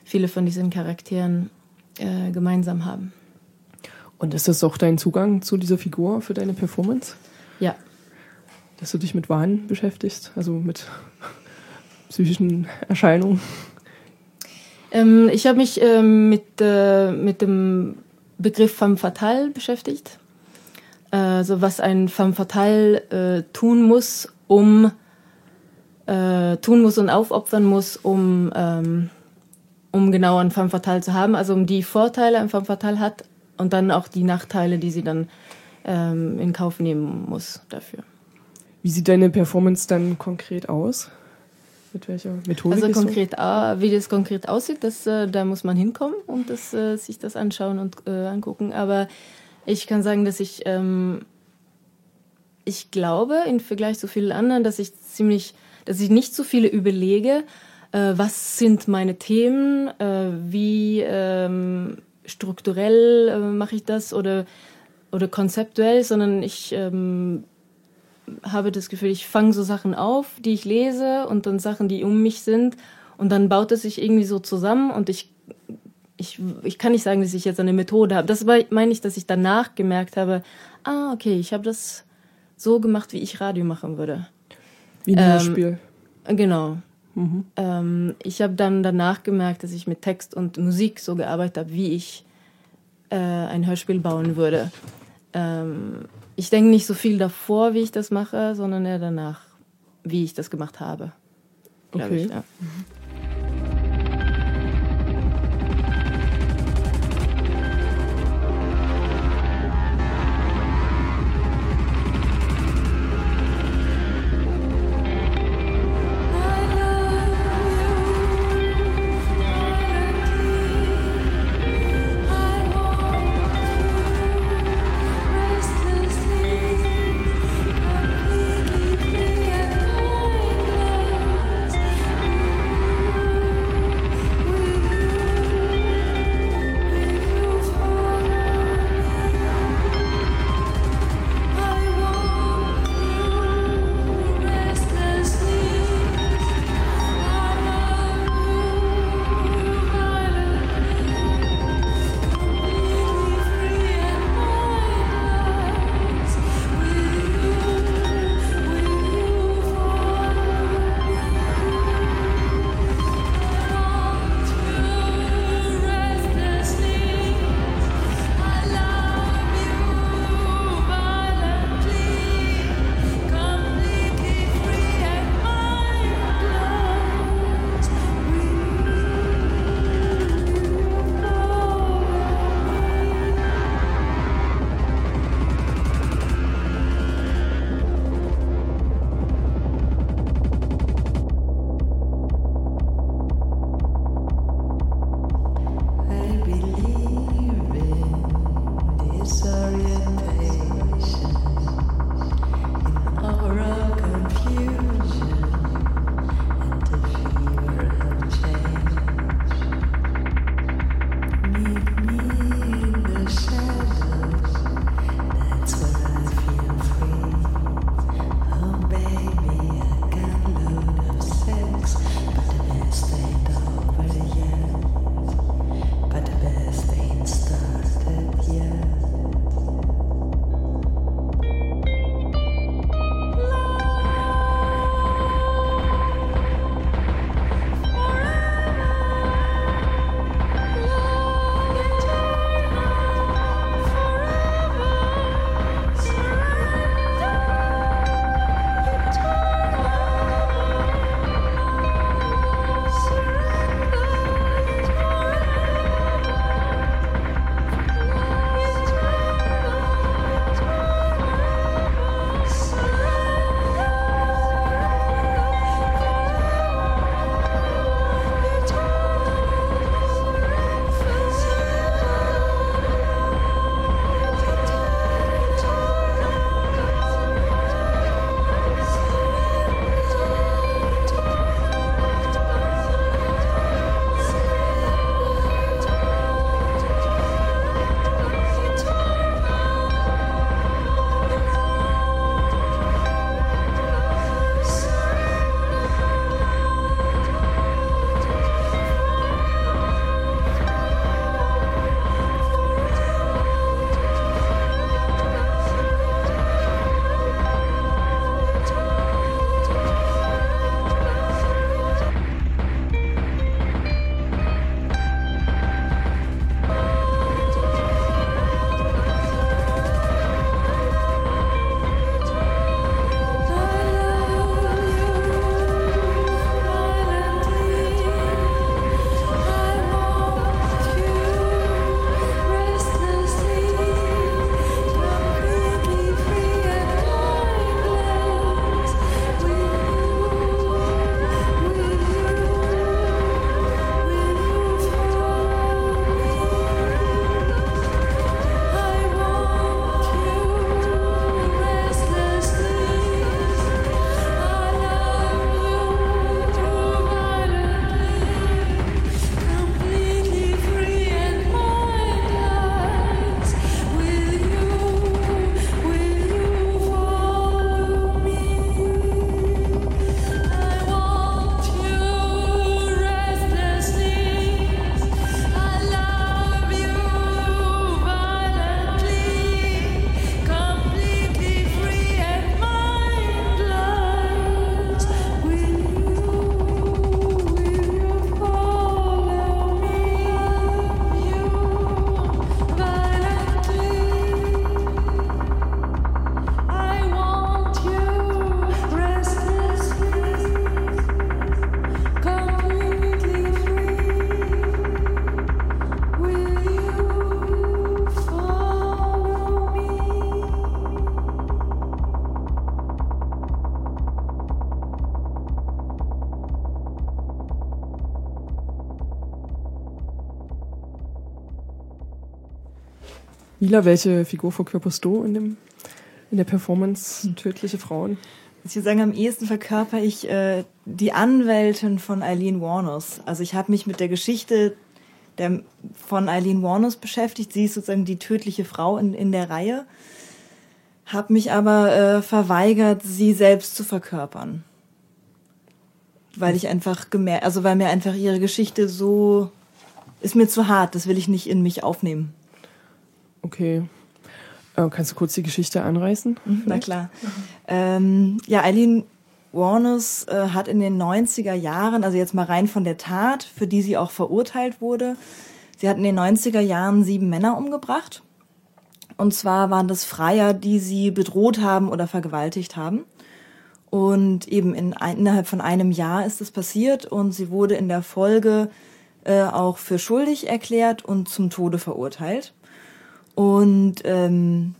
viele von diesen Charakteren äh, gemeinsam haben. Und ist das auch dein Zugang zu dieser Figur für deine Performance? Ja. Dass du dich mit Wahn beschäftigst, also mit psychischen Erscheinungen? Ähm, ich habe mich ähm, mit, äh, mit dem Begriff femme fatale beschäftigt. Also was ein femme fatale äh, tun muss, um äh, tun muss und aufopfern muss, um, ähm, um genau ein femme fatale zu haben. Also um die Vorteile ein femme fatale hat und dann auch die Nachteile, die sie dann ähm, in Kauf nehmen muss dafür. Wie sieht deine Performance dann konkret aus? Mit welcher Methode? Also konkret, äh, wie das konkret aussieht, das, äh, da muss man hinkommen und das, äh, sich das anschauen und äh, angucken. Aber ich kann sagen, dass ich, ähm, ich glaube, im Vergleich zu vielen anderen, dass ich ziemlich, dass ich nicht so viele überlege, äh, was sind meine Themen, äh, wie ähm, strukturell mache ich das oder, oder konzeptuell, sondern ich ähm, habe das Gefühl, ich fange so Sachen auf, die ich lese und dann Sachen, die um mich sind. Und dann baut es sich irgendwie so zusammen und ich, ich, ich kann nicht sagen, dass ich jetzt eine Methode habe. Das meine ich, dass ich danach gemerkt habe, ah, okay, ich habe das so gemacht, wie ich Radio machen würde. Wie ein Hörspiel. Ähm, genau. Mhm. Ähm, ich habe dann danach gemerkt, dass ich mit Text und Musik so gearbeitet habe, wie ich äh, ein Hörspiel bauen würde. Ähm, ich denke nicht so viel davor, wie ich das mache, sondern eher danach, wie ich das gemacht habe. Okay. Ich, ja. Mila, welche Figur verkörperst du in, dem, in der Performance Tödliche Frauen? Ich würde sagen, am ehesten verkörper ich äh, die Anwältin von Eileen Warnos. Also ich habe mich mit der Geschichte der, von Eileen Warnos beschäftigt. Sie ist sozusagen die tödliche Frau in, in der Reihe. Habe mich aber äh, verweigert, sie selbst zu verkörpern. Weil ich einfach gemerkt, also weil mir einfach ihre Geschichte so, ist mir zu hart, das will ich nicht in mich aufnehmen. Okay. Äh, kannst du kurz die Geschichte anreißen? Mhm, na klar. Ähm, ja, Eileen Warnes äh, hat in den 90er Jahren, also jetzt mal rein von der Tat, für die sie auch verurteilt wurde, sie hat in den 90er Jahren sieben Männer umgebracht. Und zwar waren das Freier, die sie bedroht haben oder vergewaltigt haben. Und eben in, innerhalb von einem Jahr ist es passiert und sie wurde in der Folge äh, auch für schuldig erklärt und zum Tode verurteilt. Und ähm,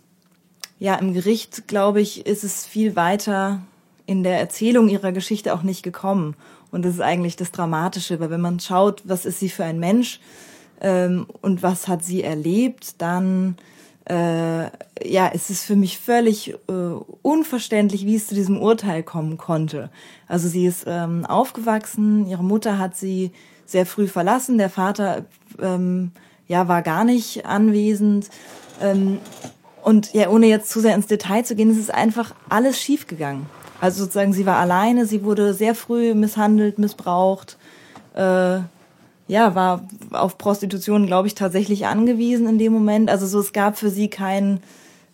ja, im Gericht, glaube ich, ist es viel weiter in der Erzählung ihrer Geschichte auch nicht gekommen. Und das ist eigentlich das Dramatische, weil wenn man schaut, was ist sie für ein Mensch ähm, und was hat sie erlebt, dann äh, ja, ist es für mich völlig äh, unverständlich, wie es zu diesem Urteil kommen konnte. Also sie ist ähm, aufgewachsen, ihre Mutter hat sie sehr früh verlassen, der Vater ähm, ja war gar nicht anwesend. Ähm, und ja, ohne jetzt zu sehr ins Detail zu gehen, ist es einfach alles schiefgegangen. Also sozusagen, sie war alleine, sie wurde sehr früh misshandelt, missbraucht, äh, ja, war auf Prostitution, glaube ich, tatsächlich angewiesen in dem Moment. Also so, es gab für sie keinen,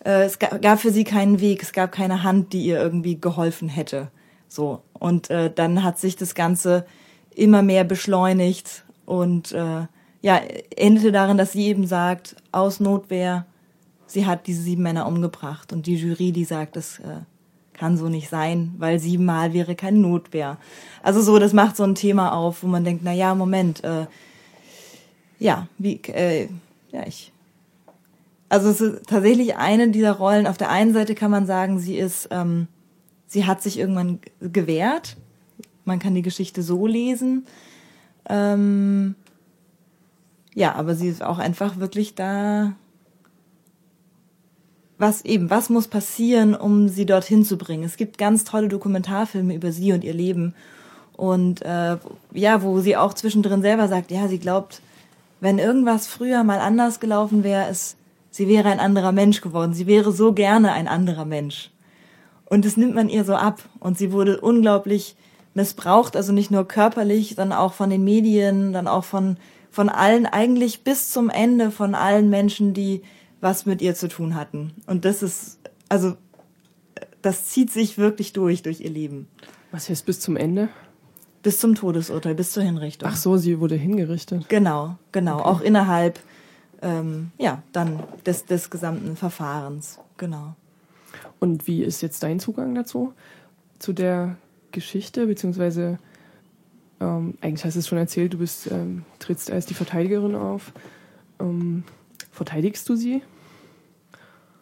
äh, es gab, gab für sie keinen Weg, es gab keine Hand, die ihr irgendwie geholfen hätte. So. Und äh, dann hat sich das Ganze immer mehr beschleunigt und äh, ja, endete darin, dass sie eben sagt, aus Notwehr, sie hat diese sieben Männer umgebracht. Und die Jury, die sagt, das äh, kann so nicht sein, weil siebenmal wäre kein Notwehr. Also so, das macht so ein Thema auf, wo man denkt, na ja, Moment, äh, ja, wie, äh, ja, ich. Also es ist tatsächlich eine dieser Rollen. Auf der einen Seite kann man sagen, sie ist, ähm, sie hat sich irgendwann gewehrt. Man kann die Geschichte so lesen. Ähm, ja, aber sie ist auch einfach wirklich da was eben, was muss passieren, um sie dorthin zu bringen. Es gibt ganz tolle Dokumentarfilme über sie und ihr Leben. Und äh, ja, wo sie auch zwischendrin selber sagt, ja, sie glaubt, wenn irgendwas früher mal anders gelaufen wäre, es, sie wäre ein anderer Mensch geworden. Sie wäre so gerne ein anderer Mensch. Und das nimmt man ihr so ab. Und sie wurde unglaublich missbraucht, also nicht nur körperlich, sondern auch von den Medien, dann auch von, von allen, eigentlich bis zum Ende von allen Menschen, die was mit ihr zu tun hatten. Und das ist, also, das zieht sich wirklich durch, durch ihr Leben. Was heißt bis zum Ende? Bis zum Todesurteil, bis zur Hinrichtung. Ach so, sie wurde hingerichtet. Genau, genau. Okay. Auch innerhalb, ähm, ja, dann des, des gesamten Verfahrens. Genau. Und wie ist jetzt dein Zugang dazu? Zu der Geschichte, beziehungsweise ähm, eigentlich hast du es schon erzählt, du bist, ähm, trittst als die Verteidigerin auf. Ähm, verteidigst du sie?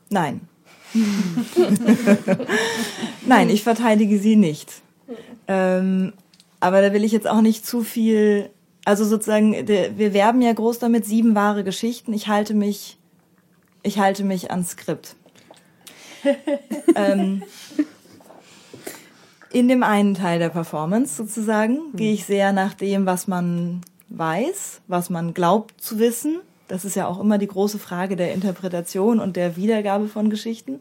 Nein. Nein, ich verteidige sie nicht. Ähm, aber da will ich jetzt auch nicht zu viel. Also sozusagen, wir werben ja groß damit sieben wahre Geschichten. Ich halte mich, ich halte mich ans Skript. ähm, in dem einen Teil der Performance sozusagen hm. gehe ich sehr nach dem, was man weiß, was man glaubt zu wissen das ist ja auch immer die große Frage der Interpretation und der Wiedergabe von Geschichten.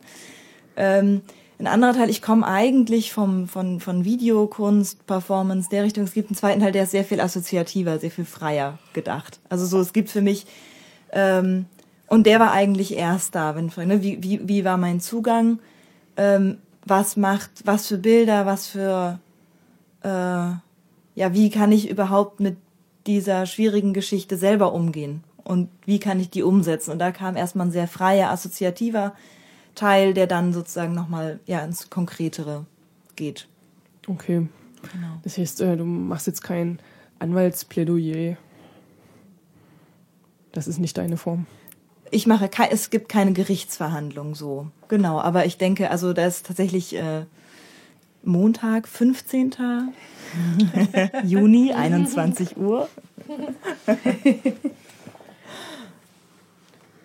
Ähm, ein anderer Teil, ich komme eigentlich vom, von, von Videokunst, Performance, der Richtung. Es gibt einen zweiten Teil, der ist sehr viel assoziativer, sehr viel freier gedacht. Also so, es gibt für mich, ähm, und der war eigentlich erst da, wenn, ne, wie, wie, wie war mein Zugang, ähm, was macht, was für Bilder, was für, äh, ja, wie kann ich überhaupt mit dieser schwierigen Geschichte selber umgehen? und wie kann ich die umsetzen? Und da kam erstmal ein sehr freier, assoziativer Teil, der dann sozusagen nochmal ja, ins Konkretere geht. Okay. Genau. Das heißt, äh, du machst jetzt kein Anwaltsplädoyer. Das ist nicht deine Form ich mache es gibt keine Gerichtsverhandlung so. Genau, aber ich denke, also da ist tatsächlich äh, Montag, 15. Juni, 21 Uhr.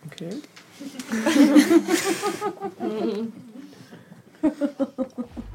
okay.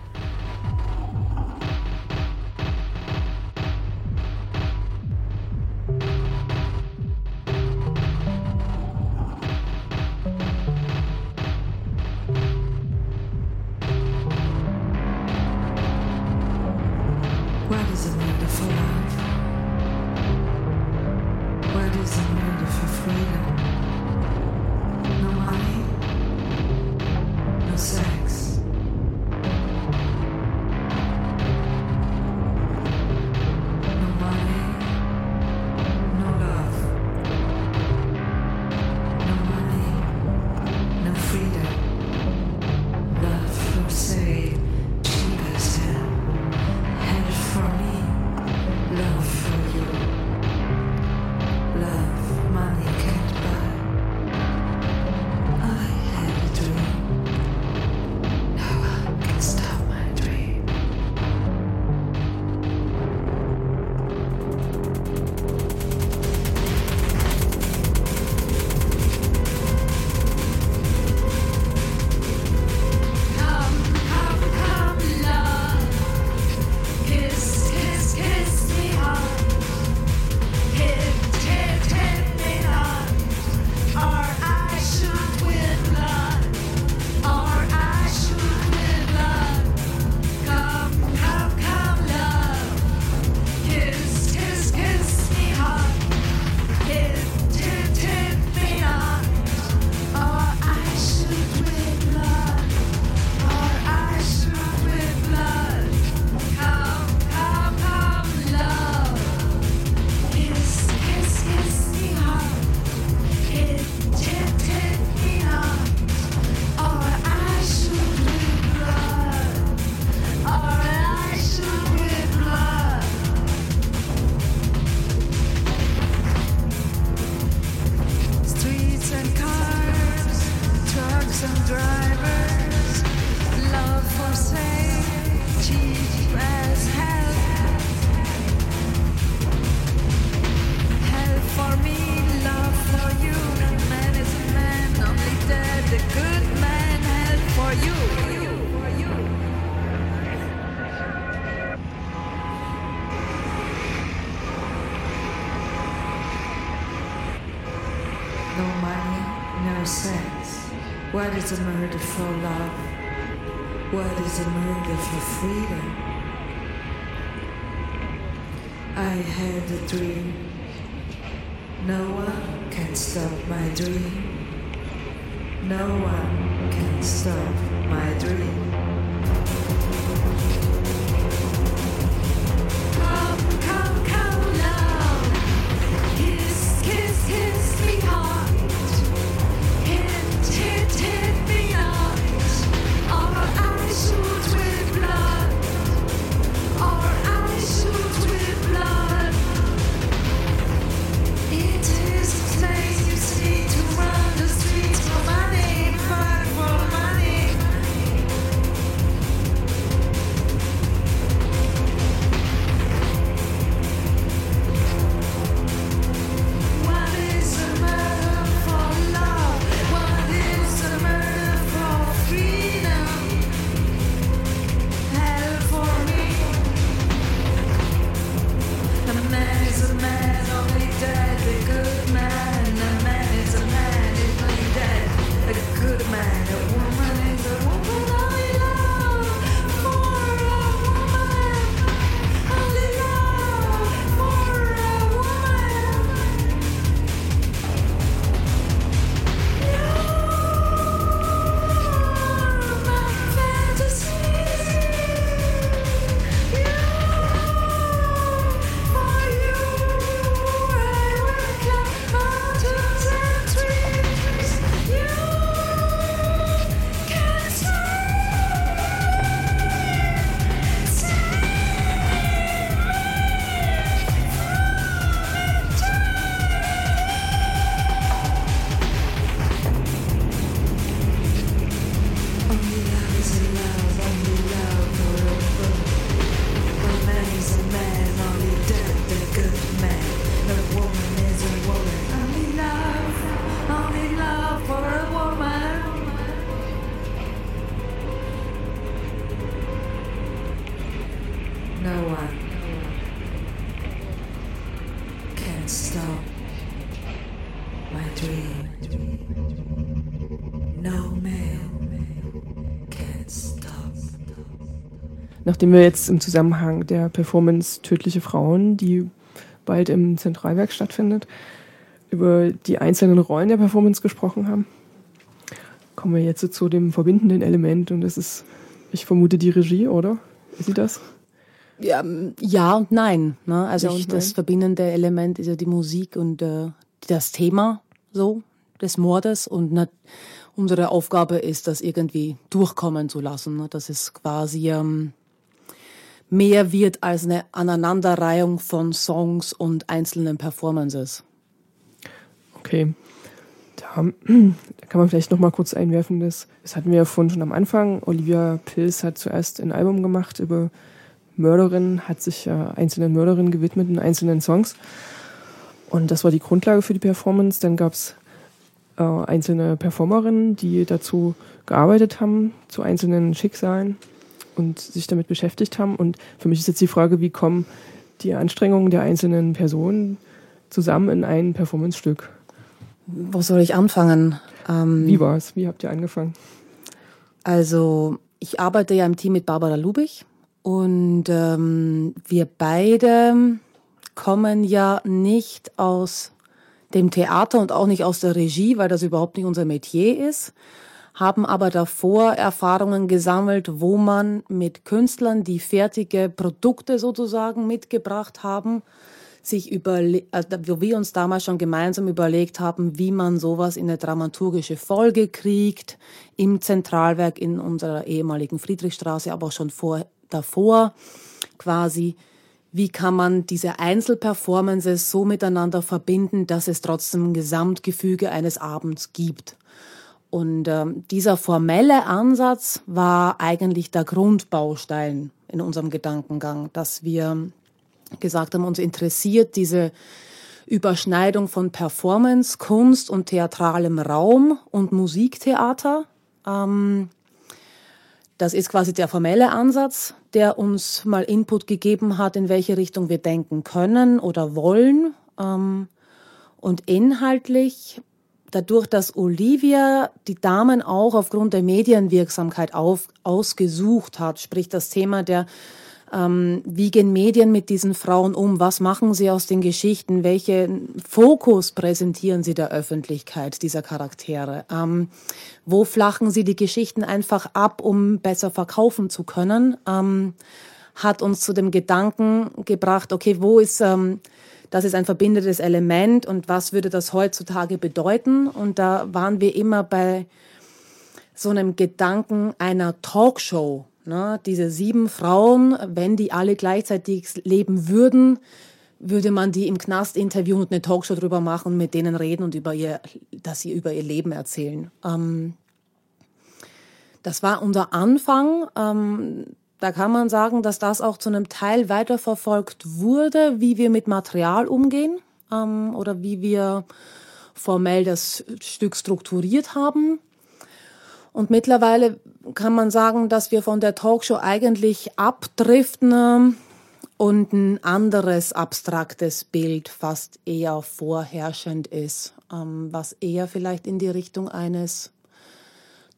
for love. what is a murder for freedom. I had a dream. No one can stop my dream. No one can stop my dream. Nachdem wir jetzt im Zusammenhang der Performance Tödliche Frauen, die bald im Zentralwerk stattfindet, über die einzelnen Rollen der Performance gesprochen haben, kommen wir jetzt zu dem verbindenden Element und das ist, ich vermute, die Regie, oder? Ist sie das? Ja, ja und nein. Ne? Also Ja ich, das nein. verbindende Element ist ja die Musik und äh, das Thema so des Mordes und nat- unsere Aufgabe ist, das irgendwie durchkommen zu lassen. Ne? Dass es quasi ähm, mehr wird als eine Aneinanderreihung von Songs und einzelnen Performances. Okay. Da, da kann man vielleicht noch mal kurz einwerfen, das, das hatten wir ja vorhin schon am Anfang. Olivia Pils hat zuerst ein Album gemacht über Mörderinnen, hat sich äh, einzelnen Mörderinnen gewidmet in einzelnen Songs. Und das war die Grundlage für die Performance. Dann gab es äh, einzelne Performerinnen, die dazu gearbeitet haben, zu einzelnen Schicksalen und sich damit beschäftigt haben. Und für mich ist jetzt die Frage, wie kommen die Anstrengungen der einzelnen Personen zusammen in ein Performancestück? Wo soll ich anfangen? Ähm, Wie war es? Wie habt ihr angefangen? Also ich arbeite ja im Team mit Barbara Lubich und ähm, wir beide kommen ja nicht aus dem Theater und auch nicht aus der Regie, weil das überhaupt nicht unser Metier ist, haben aber davor Erfahrungen gesammelt, wo man mit Künstlern, die fertige Produkte sozusagen mitgebracht haben, sich also wo wir uns damals schon gemeinsam überlegt haben, wie man sowas in eine dramaturgische Folge kriegt, im Zentralwerk in unserer ehemaligen Friedrichstraße, aber auch schon vor, davor quasi, wie kann man diese Einzelperformances so miteinander verbinden, dass es trotzdem ein Gesamtgefüge eines Abends gibt. Und ähm, dieser formelle Ansatz war eigentlich der Grundbaustein in unserem Gedankengang, dass wir gesagt haben, uns interessiert diese Überschneidung von Performance, Kunst und theatralem Raum und Musiktheater. Ähm, das ist quasi der formelle Ansatz, der uns mal Input gegeben hat, in welche Richtung wir denken können oder wollen. Ähm, und inhaltlich, dadurch, dass Olivia die Damen auch aufgrund der Medienwirksamkeit auf, ausgesucht hat, sprich das Thema der ähm, wie gehen Medien mit diesen Frauen um? Was machen sie aus den Geschichten? Welchen Fokus präsentieren sie der Öffentlichkeit dieser Charaktere? Ähm, wo flachen sie die Geschichten einfach ab, um besser verkaufen zu können? Ähm, hat uns zu dem Gedanken gebracht, okay, wo ist, ähm, das ist ein verbindendes Element und was würde das heutzutage bedeuten? Und da waren wir immer bei so einem Gedanken einer Talkshow. Ne? Diese sieben Frauen, wenn die alle gleichzeitig leben würden, würde man die im Knast interviewen und eine Talkshow drüber machen, mit denen reden und über ihr, dass sie über ihr Leben erzählen. Ähm, das war unser Anfang. Ähm, da kann man sagen, dass das auch zu einem Teil weiterverfolgt wurde, wie wir mit Material umgehen ähm, oder wie wir formell das Stück strukturiert haben. Und mittlerweile kann man sagen, dass wir von der Talkshow eigentlich abdriften und ein anderes abstraktes Bild fast eher vorherrschend ist, ähm, was eher vielleicht in die Richtung eines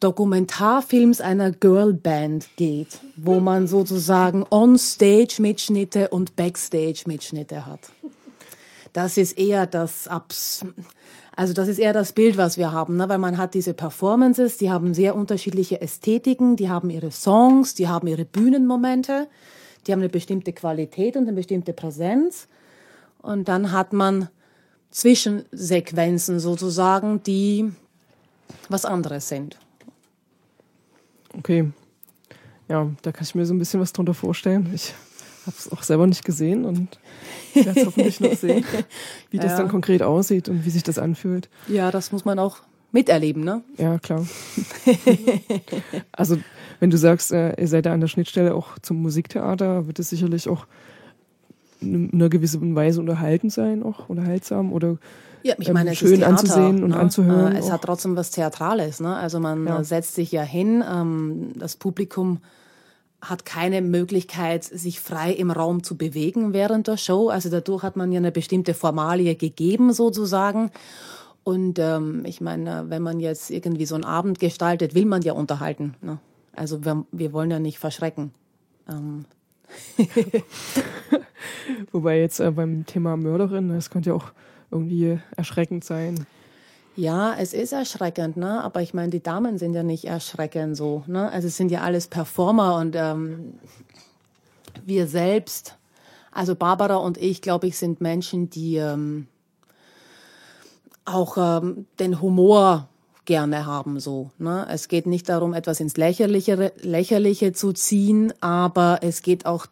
Dokumentarfilms einer Girlband geht, wo man sozusagen On-Stage-Mitschnitte und Backstage-Mitschnitte hat. Das ist eher das Abs also das ist eher das Bild, was wir haben, ne? weil man hat diese Performances, die haben sehr unterschiedliche Ästhetiken, die haben ihre Songs, die haben ihre Bühnenmomente, die haben eine bestimmte Qualität und eine bestimmte Präsenz. Und dann hat man Zwischensequenzen sozusagen, die was anderes sind. Okay. Ja, da kann ich mir so ein bisschen was drunter vorstellen. Ich habe es auch selber nicht gesehen und werde es hoffentlich noch sehen, wie das Ja. dann konkret aussieht und wie sich das anfühlt. Ja, das muss man auch miterleben, ne? Ja, klar. also, wenn du sagst, äh, ihr seid da an der Schnittstelle auch zum Musiktheater, wird es sicherlich auch in einer gewissen Weise unterhaltend sein, auch unterhaltsam oder Ja, ich ähm, meine, es schön ist Theater, anzusehen und ne? anzuhören. Äh, Es auch. hat trotzdem was Theatrales, ne? Also man Ja. setzt sich ja hin, ähm, das Publikum hat keine Möglichkeit, sich frei im Raum zu bewegen während der Show. Also dadurch hat man ja eine bestimmte Formalie gegeben sozusagen. Und ähm, ich meine, wenn man jetzt irgendwie so einen Abend gestaltet, will man ja unterhalten. Ne? Also wir, wir wollen ja nicht verschrecken. Ähm. Wobei jetzt äh, beim Thema Mörderin, das könnte ja auch irgendwie erschreckend sein. Ja, es ist erschreckend, ne? Aber ich meine, die Damen sind ja nicht erschreckend so, ne? Also es sind ja alles Performer und ähm, wir selbst, also Barbara und ich, glaube ich, sind Menschen, die ähm, auch ähm, den Humor gerne haben so. Ne? Es geht nicht darum, etwas ins Lächerliche, Lächerliche zu ziehen, aber es geht auch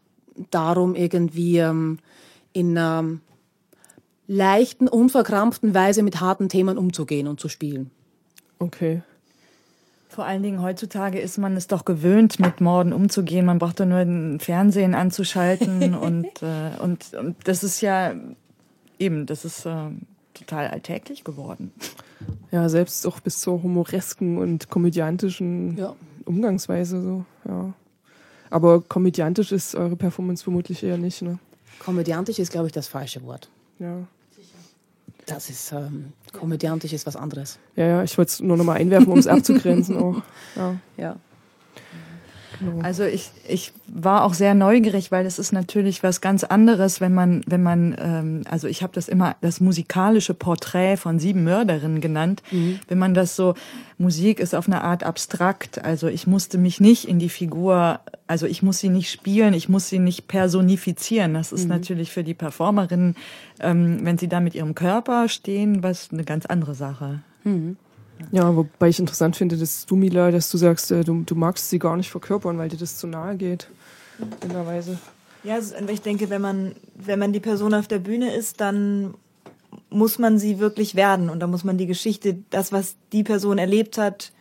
darum, irgendwie ähm, in einer leichten, unverkrampften Weise mit harten Themen umzugehen und zu spielen. Okay. Vor allen Dingen heutzutage ist man es doch gewöhnt, mit Morden umzugehen. Man braucht doch nur den Fernsehen anzuschalten und, äh, und, und das ist ja eben, das ist äh, total alltäglich geworden. Ja, selbst auch bis zur humoresken und komödiantischen Ja. Umgangsweise so, ja. Aber komödiantisch ist eure Performance vermutlich eher nicht, ne? Komödiantisch ist, glaube ich, das falsche Wort. Ja. Das ist, ähm, komödiantisch ist was anderes. Ja, ja, ich wollte es nur nochmal einwerfen, um es abzugrenzen auch. Ja, Ja. genau. Also ich, ich war auch sehr neugierig, weil es ist natürlich was ganz anderes, wenn man, wenn man, ähm, also ich habe das immer das musikalische Porträt von sieben Mörderinnen genannt. Wenn man das so, Musik ist auf eine Art abstrakt. Also ich musste mich nicht in die Figur, also ich muss sie nicht spielen, ich muss sie nicht personifizieren. Das ist natürlich für die Performerinnen, ähm, wenn sie da mit ihrem Körper stehen, was eine ganz andere Sache. Ja, wobei ich interessant finde, dass du, Mila, dass du sagst, äh, du, du magst sie gar nicht verkörpern, weil dir das zu nahe geht. In der Weise. Ja, ich denke, wenn man, wenn man die Person auf der Bühne ist, dann muss man sie wirklich werden. Und da muss man die Geschichte, das, was die Person erlebt hat,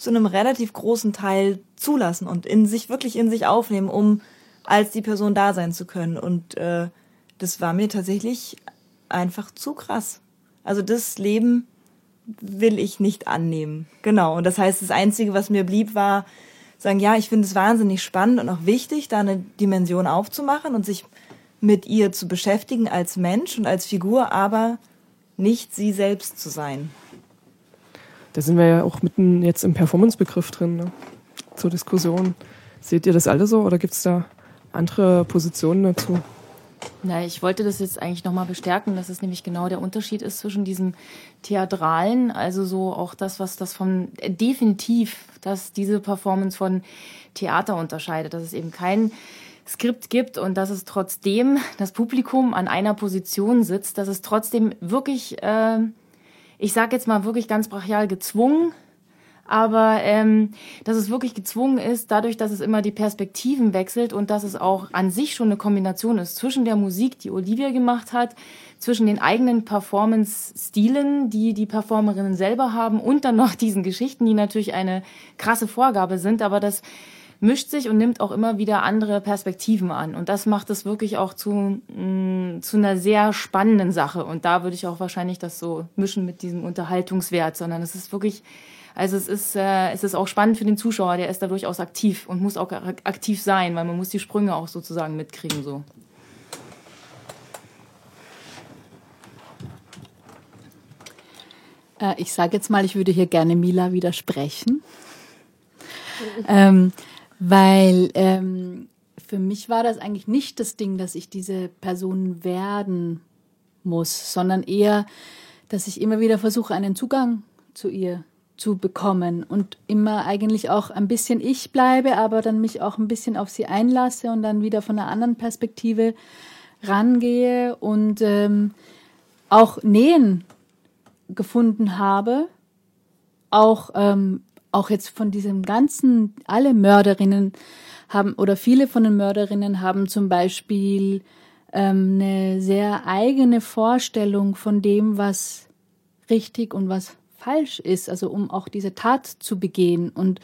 zu einem relativ großen Teil zulassen und in sich, wirklich in sich aufnehmen, um als die Person da sein zu können. Und äh, das war mir tatsächlich einfach zu krass. Also das Leben will ich nicht annehmen. Genau. Und das heißt, das Einzige, was mir blieb, war sagen, ja, ich finde es wahnsinnig spannend und auch wichtig, da eine Dimension aufzumachen und sich mit ihr zu beschäftigen als Mensch und als Figur, aber nicht sie selbst zu sein. Da sind wir ja auch mitten jetzt im Performance-Begriff drin, ne? zur Diskussion. Seht ihr das alle so oder gibt es da andere Positionen dazu? Na, ich wollte das jetzt eigentlich nochmal bestärken, dass es nämlich genau der Unterschied ist zwischen diesem Theatralen, also so auch das, was das von äh, definitiv, dass diese Performance von Theater unterscheidet, dass es eben kein Skript gibt und dass es trotzdem das Publikum an einer Position sitzt, dass es trotzdem wirklich, äh, ich sage jetzt mal wirklich ganz brachial gezwungen aber ähm, dass es wirklich gezwungen ist, dadurch, dass es immer die Perspektiven wechselt und dass es auch an sich schon eine Kombination ist zwischen der Musik, die Olivia gemacht hat, zwischen den eigenen Performance-Stilen, die die Performerinnen selber haben und dann noch diesen Geschichten, die natürlich eine krasse Vorgabe sind, aber das mischt sich und nimmt auch immer wieder andere Perspektiven an. Und das macht es wirklich auch zu, mh, zu einer sehr spannenden Sache. Und da würde ich auch wahrscheinlich das so mischen mit diesem Unterhaltungswert, sondern es ist wirklich also es ist, äh, es ist auch spannend für den Zuschauer, der ist da durchaus aktiv und muss auch ak- aktiv sein, weil man muss die Sprünge auch sozusagen mitkriegen so. Äh, ich sage jetzt mal, ich würde hier gerne Mila widersprechen. ähm, weil ähm, für mich war das eigentlich nicht das Ding, dass ich diese Person werden muss, sondern eher, dass ich immer wieder versuche, einen Zugang zu ihr zu bekommen und immer eigentlich auch ein bisschen ich bleibe, aber dann mich auch ein bisschen auf sie einlasse und dann wieder von einer anderen Perspektive rangehe und ähm, auch Nähen gefunden habe, auch, ähm, auch jetzt von diesem ganzen, alle Mörderinnen haben oder viele von den Mörderinnen haben zum Beispiel ähm, eine sehr eigene Vorstellung von dem, was richtig und was falsch ist, also um auch diese Tat zu begehen. Und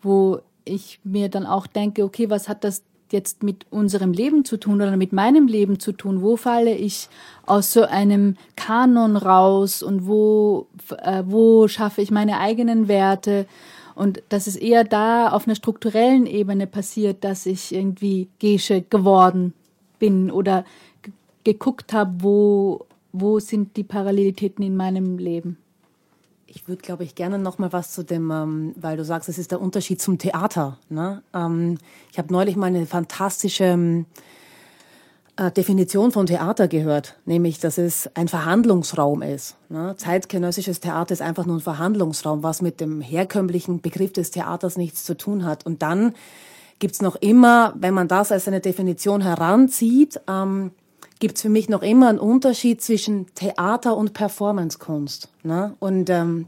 wo ich mir dann auch denke, okay, was hat das jetzt mit unserem Leben zu tun oder mit meinem Leben zu tun? Wo falle ich aus so einem Kanon raus und wo, äh, wo schaffe ich meine eigenen Werte? Und dass es eher da auf einer strukturellen Ebene passiert, dass ich irgendwie Gesche geworden bin oder ge- geguckt habe, wo, wo sind die Parallelitäten in meinem Leben. Ich würde, glaube ich, gerne noch mal was zu dem, ähm, weil du sagst, es ist der Unterschied zum Theater. Ne? Ähm, ich habe neulich mal eine fantastische ähm, äh, Definition von Theater gehört, nämlich, dass es ein Verhandlungsraum ist. Ne? Zeitgenössisches Theater ist einfach nur ein Verhandlungsraum, was mit dem herkömmlichen Begriff des Theaters nichts zu tun hat. Und dann gibt's noch immer, wenn man das als eine Definition heranzieht, ähm, gibt's für mich noch immer einen Unterschied zwischen Theater und Performancekunst. Ne? Und ähm,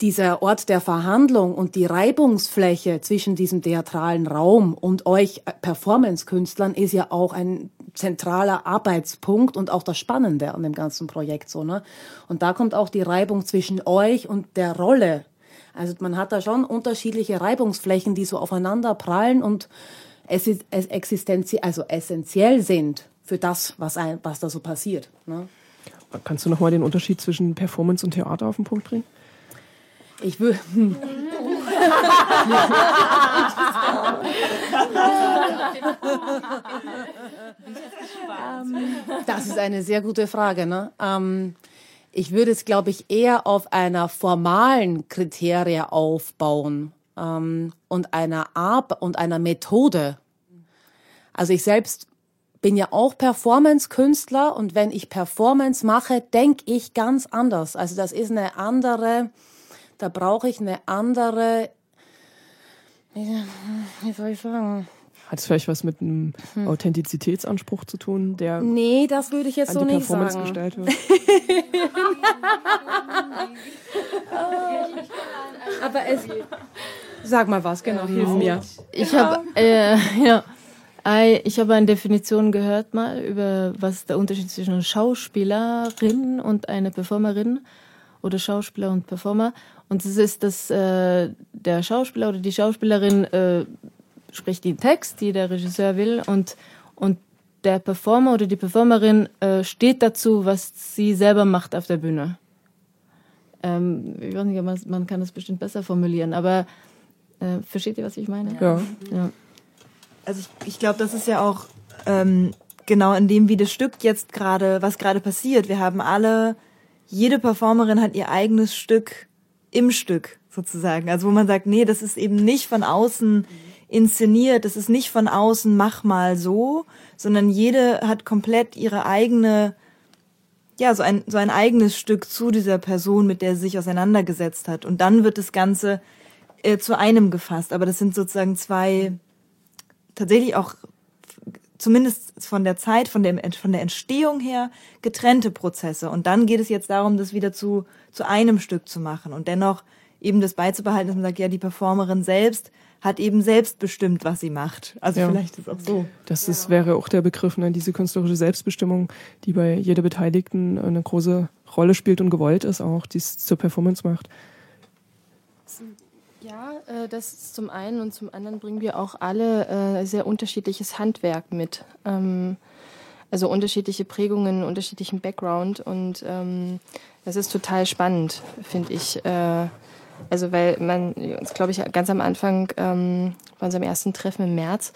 dieser Ort der Verhandlung und die Reibungsfläche zwischen diesem theatralen Raum und euch äh, Performance-Künstlern ist ja auch ein zentraler Arbeitspunkt und auch das Spannende an dem ganzen Projekt so ne und da kommt auch die Reibung zwischen euch und der Rolle also man hat da schon unterschiedliche Reibungsflächen die so aufeinander prallen und es ist es existenziell also essentiell sind für das was ein was da so passiert ne? Kannst du nochmal den Unterschied zwischen Performance und Theater auf den Punkt bringen? Ich will. Das ist eine sehr gute Frage. Ne? Ähm, ich würde es, glaube ich, eher auf einer formalen Kriterie aufbauen ähm, und einer Art und einer Methode. Also ich selbst bin ja auch Performance-Künstler und wenn ich Performance mache, denke ich ganz anders. Also das ist eine andere, da brauche ich eine andere, wie, soll ich sagen? Hat es vielleicht was mit einem Authentizitätsanspruch zu tun, der Nee, das würde ich jetzt so die nicht Performance sagen. gestellt wird? Aber es, sag mal was, genau, hilf mir. Ich habe äh, ja, ich habe eine Definition gehört mal über was der Unterschied zwischen einer Schauspielerin und einer Performerin oder Schauspieler und Performer. Und es ist, dass äh, der Schauspieler oder die Schauspielerin äh, spricht den Text, die der Regisseur will, und und der Performer oder die Performerin äh, steht dazu, was sie selber macht auf der Bühne. Ähm, ich weiß nicht, man, man kann das bestimmt besser formulieren, aber äh, versteht ihr, was ich meine? Ja. ja. Also ich, ich glaube, das ist ja auch ähm, genau in dem, wie das Stück jetzt gerade, was gerade passiert. Wir haben alle, jede Performerin hat ihr eigenes Stück im Stück sozusagen. Also wo man sagt, nee, das ist eben nicht von außen inszeniert, das ist nicht von außen, mach mal so, sondern jede hat komplett ihre eigene, ja, so ein, so ein eigenes Stück zu dieser Person, mit der sie sich auseinandergesetzt hat. Und dann wird das Ganze äh, zu einem gefasst. Aber das sind sozusagen zwei, tatsächlich auch zumindest von der Zeit, von der, von der Entstehung her getrennte Prozesse. Und dann geht es jetzt darum, das wieder zu, zu einem Stück zu machen und dennoch eben das beizubehalten, dass man sagt, ja, die Performerin selbst hat eben selbst bestimmt, was sie macht. Also Ja. vielleicht ist auch so. Das ist, wäre auch der Begriff, ne, diese künstlerische Selbstbestimmung, die bei jeder Beteiligten eine große Rolle spielt und gewollt ist, auch die es zur Performance macht. Ja, äh, das ist zum einen und zum anderen bringen wir auch alle äh, sehr unterschiedliches Handwerk mit. Ähm, also unterschiedliche Prägungen, unterschiedlichen Background und ähm, das ist total spannend, finde ich. Äh, also weil man uns, glaube ich, ganz am Anfang ähm, bei unserem ersten Treffen im März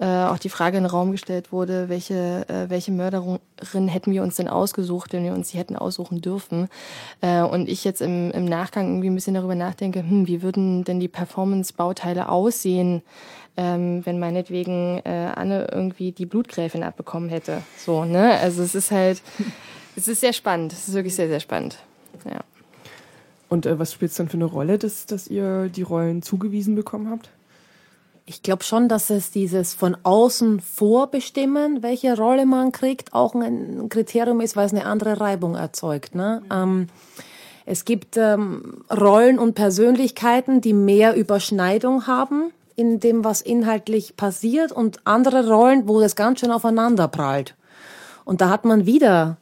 äh, auch die Frage in den Raum gestellt wurde, welche, äh, welche Mörderin hätten wir uns denn ausgesucht, wenn wir uns sie hätten aussuchen dürfen. Äh, und ich jetzt im, im Nachgang irgendwie ein bisschen darüber nachdenke, hm, wie würden denn die Performance-Bauteile aussehen, ähm, wenn meinetwegen äh, Anne irgendwie die Blutgräfin abbekommen hätte. So, ne? Also es ist halt, es ist sehr spannend. Es ist wirklich sehr, sehr spannend. Ja. Und äh, was spielt es dann für eine Rolle, dass, dass ihr die Rollen zugewiesen bekommen habt? Ich glaube schon, dass es dieses von außen vorbestimmen, welche Rolle man kriegt, auch ein Kriterium ist, weil es eine andere Reibung erzeugt. Ne? Ähm, es gibt ähm, Rollen und Persönlichkeiten, die mehr Überschneidung haben in dem, was inhaltlich passiert und andere Rollen, wo das ganz schön aufeinander prallt. Und da hat man wieder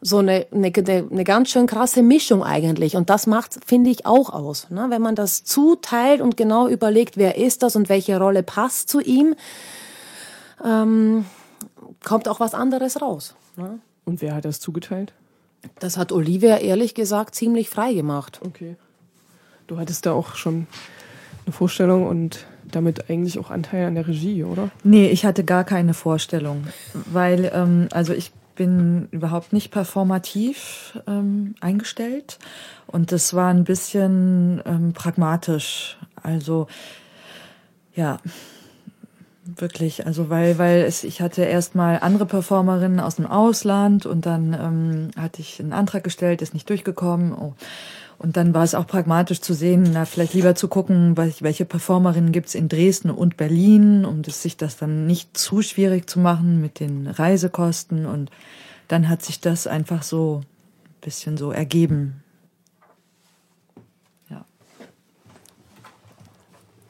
so eine, eine, eine ganz schön krasse Mischung eigentlich. Und das macht, finde ich, auch aus. Ne? Wenn man das zuteilt und genau überlegt, wer ist das und welche Rolle passt zu ihm, ähm, kommt auch was anderes raus. Ne? Und wer hat das zugeteilt? Das hat Olivia ehrlich gesagt ziemlich frei gemacht. Okay. du hattest da auch schon eine Vorstellung und damit eigentlich auch Anteil an der Regie, oder? Nee, ich hatte gar keine Vorstellung, weil ähm, also ich bin überhaupt nicht performativ ähm, eingestellt und das war ein bisschen ähm, pragmatisch. Also ja, wirklich. Also weil weil es ich hatte erstmal andere Performerinnen aus dem Ausland und dann ähm, hatte ich einen Antrag gestellt, ist nicht durchgekommen. Oh. Und dann war es auch pragmatisch zu sehen, na, vielleicht lieber zu gucken, welche Performerinnen gibt's in Dresden und Berlin, um das, sich das dann nicht zu schwierig zu machen mit den Reisekosten. Und dann hat sich das einfach so ein bisschen so ergeben.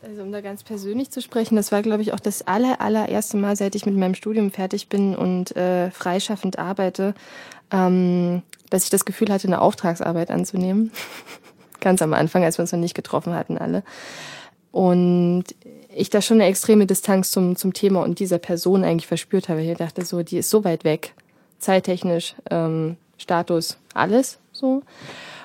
Also um da ganz persönlich zu sprechen, das war, glaube ich, auch das aller, allererste Mal, seit ich mit meinem Studium fertig bin und äh, freischaffend arbeite, ähm, dass ich das Gefühl hatte, eine Auftragsarbeit anzunehmen. Ganz am Anfang, als wir uns noch nicht getroffen hatten alle. Und ich da schon eine extreme Distanz zum, zum Thema und dieser Person eigentlich verspürt habe. Ich dachte so, die ist so weit weg, zeittechnisch, ähm, Status, alles so.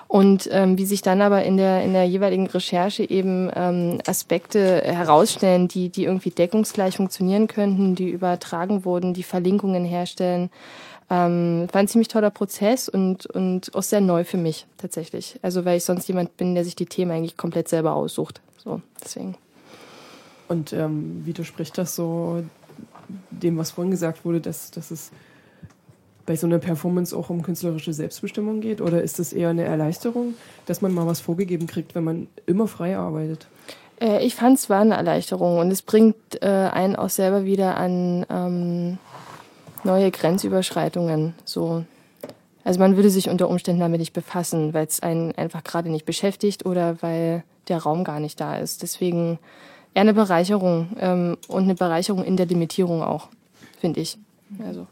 Und ähm, wie sich dann aber in der, in der jeweiligen Recherche eben ähm, Aspekte herausstellen, die, die irgendwie deckungsgleich funktionieren könnten, die übertragen wurden, die Verlinkungen herstellen, ähm, war ein ziemlich toller Prozess und, und auch sehr neu für mich tatsächlich. Also weil ich sonst jemand bin, der sich die Themen eigentlich komplett selber aussucht. So, deswegen. Und ähm, widerspricht das so dem, was vorhin gesagt wurde, dass, dass es bei so einer Performance auch um künstlerische Selbstbestimmung geht? Oder ist das eher eine Erleichterung, dass man mal was vorgegeben kriegt, wenn man immer frei arbeitet? Äh, ich fand es war eine Erleichterung und es bringt äh, einen auch selber wieder an ähm, neue Grenzüberschreitungen. So. Also man würde sich unter Umständen damit nicht befassen, weil es einen einfach gerade nicht beschäftigt oder weil der Raum gar nicht da ist. Deswegen eher eine Bereicherung ähm, und eine Bereicherung in der Limitierung auch, finde ich. Also.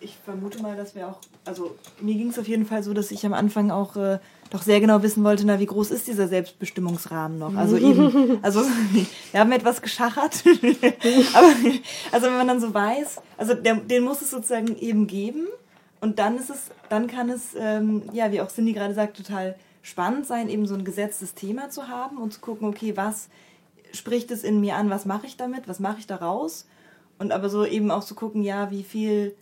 Ich vermute mal, dass wir auch, also mir ging es auf jeden Fall so, dass ich am Anfang auch äh, doch sehr genau wissen wollte, na, wie groß ist dieser Selbstbestimmungsrahmen noch? Also eben, also wir haben etwas geschachert, aber also wenn man dann so weiß, also der, den muss es sozusagen eben geben und dann ist es, dann kann es, ähm, ja, wie auch Cindy gerade sagt, total spannend sein, eben so ein gesetztes Thema zu haben und zu gucken, okay, was spricht es in mir an, was mache ich damit, was mache ich daraus? Und aber so eben auch zu gucken, ja, wie viel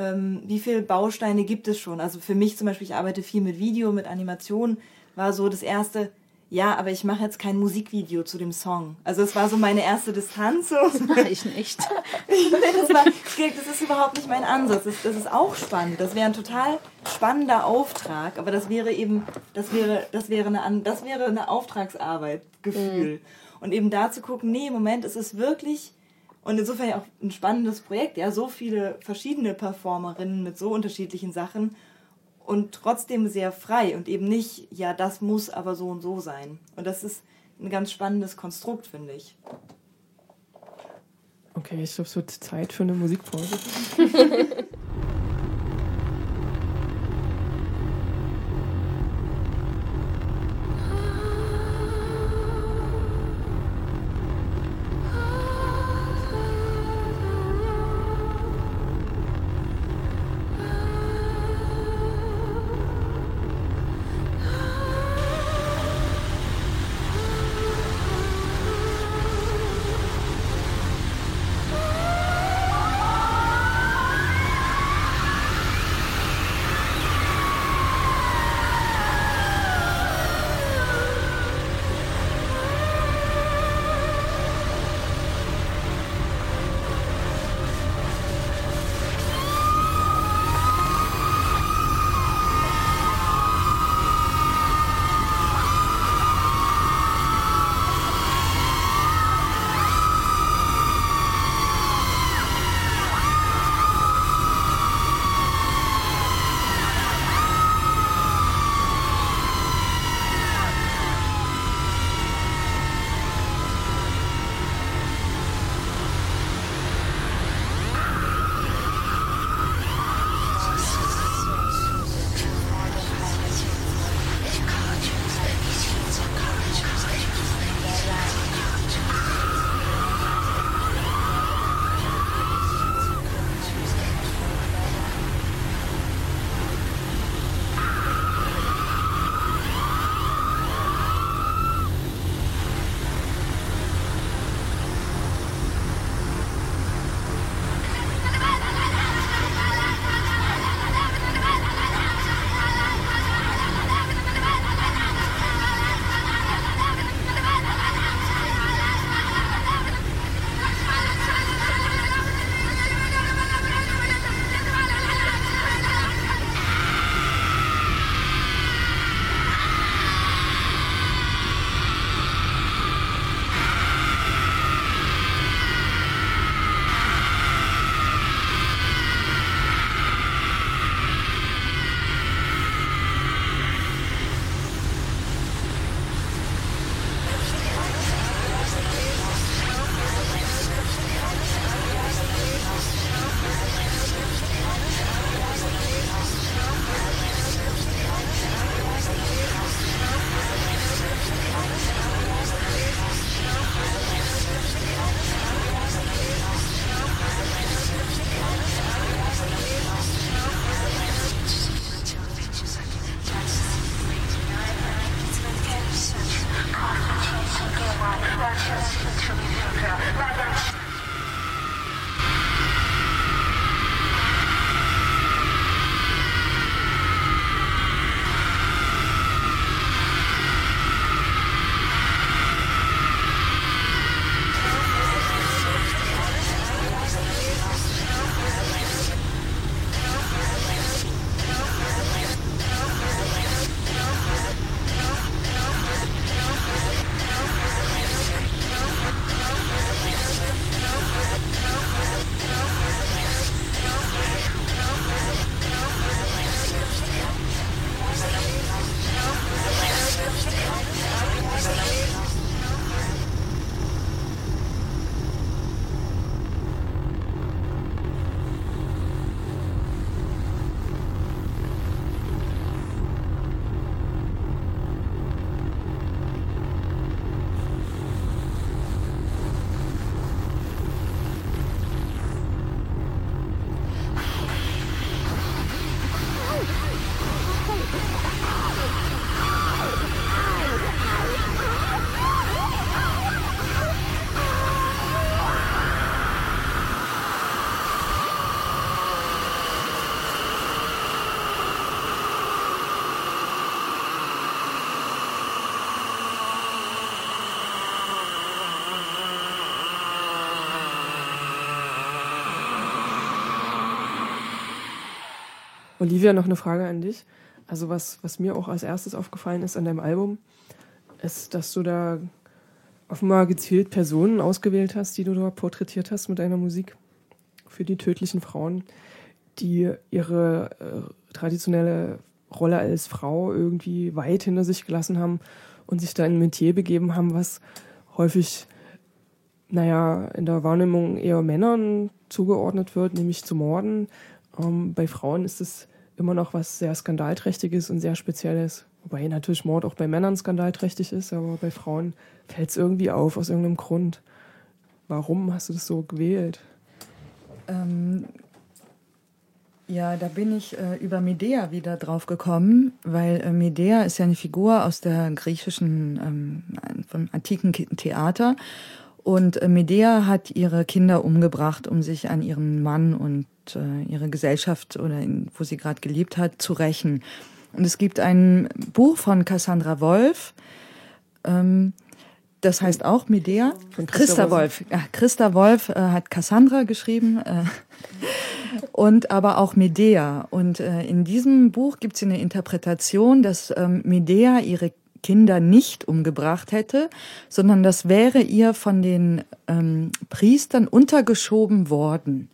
ähm, wie viele Bausteine gibt es schon? Also für mich zum Beispiel, ich arbeite viel mit Video, mit Animation, war so das erste, ja, aber ich mache jetzt kein Musikvideo zu dem Song. Also es war so meine erste Distanz. So. Das mache ich nicht. das, war, das ist überhaupt nicht mein Ansatz. Das, das ist auch spannend. Das wäre ein total spannender Auftrag, aber das wäre eben, das wäre, das wäre eine, das wäre eine Auftragsarbeit, Gefühl. Mhm. Und eben da zu gucken, nee, im Moment ist es wirklich und insofern ja auch ein spannendes Projekt, ja, so viele verschiedene Performerinnen mit so unterschiedlichen Sachen und trotzdem sehr frei und eben nicht, ja, das muss aber so und so sein. Und das ist ein ganz spannendes Konstrukt, finde ich. Okay, ich glaube, es wird Zeit für eine Musikpause. Olivia, noch eine Frage an dich. Also was, was mir auch als erstes aufgefallen ist an deinem Album, ist, dass du da offenbar gezielt Personen ausgewählt hast, die du da porträtiert hast mit deiner Musik für die tödlichen Frauen, die ihre äh, traditionelle Rolle als Frau irgendwie weit hinter sich gelassen haben und sich da in ein Metier begeben haben, was häufig, naja, in der Wahrnehmung eher Männern zugeordnet wird, nämlich zu morden. Ähm, bei Frauen ist es immer noch was sehr Skandalträchtiges und sehr Spezielles. Wobei natürlich Mord auch bei Männern skandalträchtig ist, aber bei Frauen fällt es irgendwie auf, aus irgendeinem Grund. Warum hast du das so gewählt? Ähm, ja, da bin ich äh, über Medea wieder drauf gekommen, weil äh, Medea ist ja eine Figur aus der griechischen, ähm, vom antiken Theater. Und äh, Medea hat ihre Kinder umgebracht, um sich an ihren Mann und äh, ihre Gesellschaft oder in, wo sie gerade gelebt hat, zu rächen. Und es gibt ein Buch von Cassandra Wolf, ähm, das heißt auch Medea. Von Christa Wolf. Ja, Christa Wolf äh, hat Cassandra geschrieben äh, und aber auch Medea. Und äh, in diesem Buch gibt es eine Interpretation, dass ähm, Medea ihre Kinder nicht umgebracht hätte, sondern das wäre ihr von den ähm, Priestern untergeschoben worden.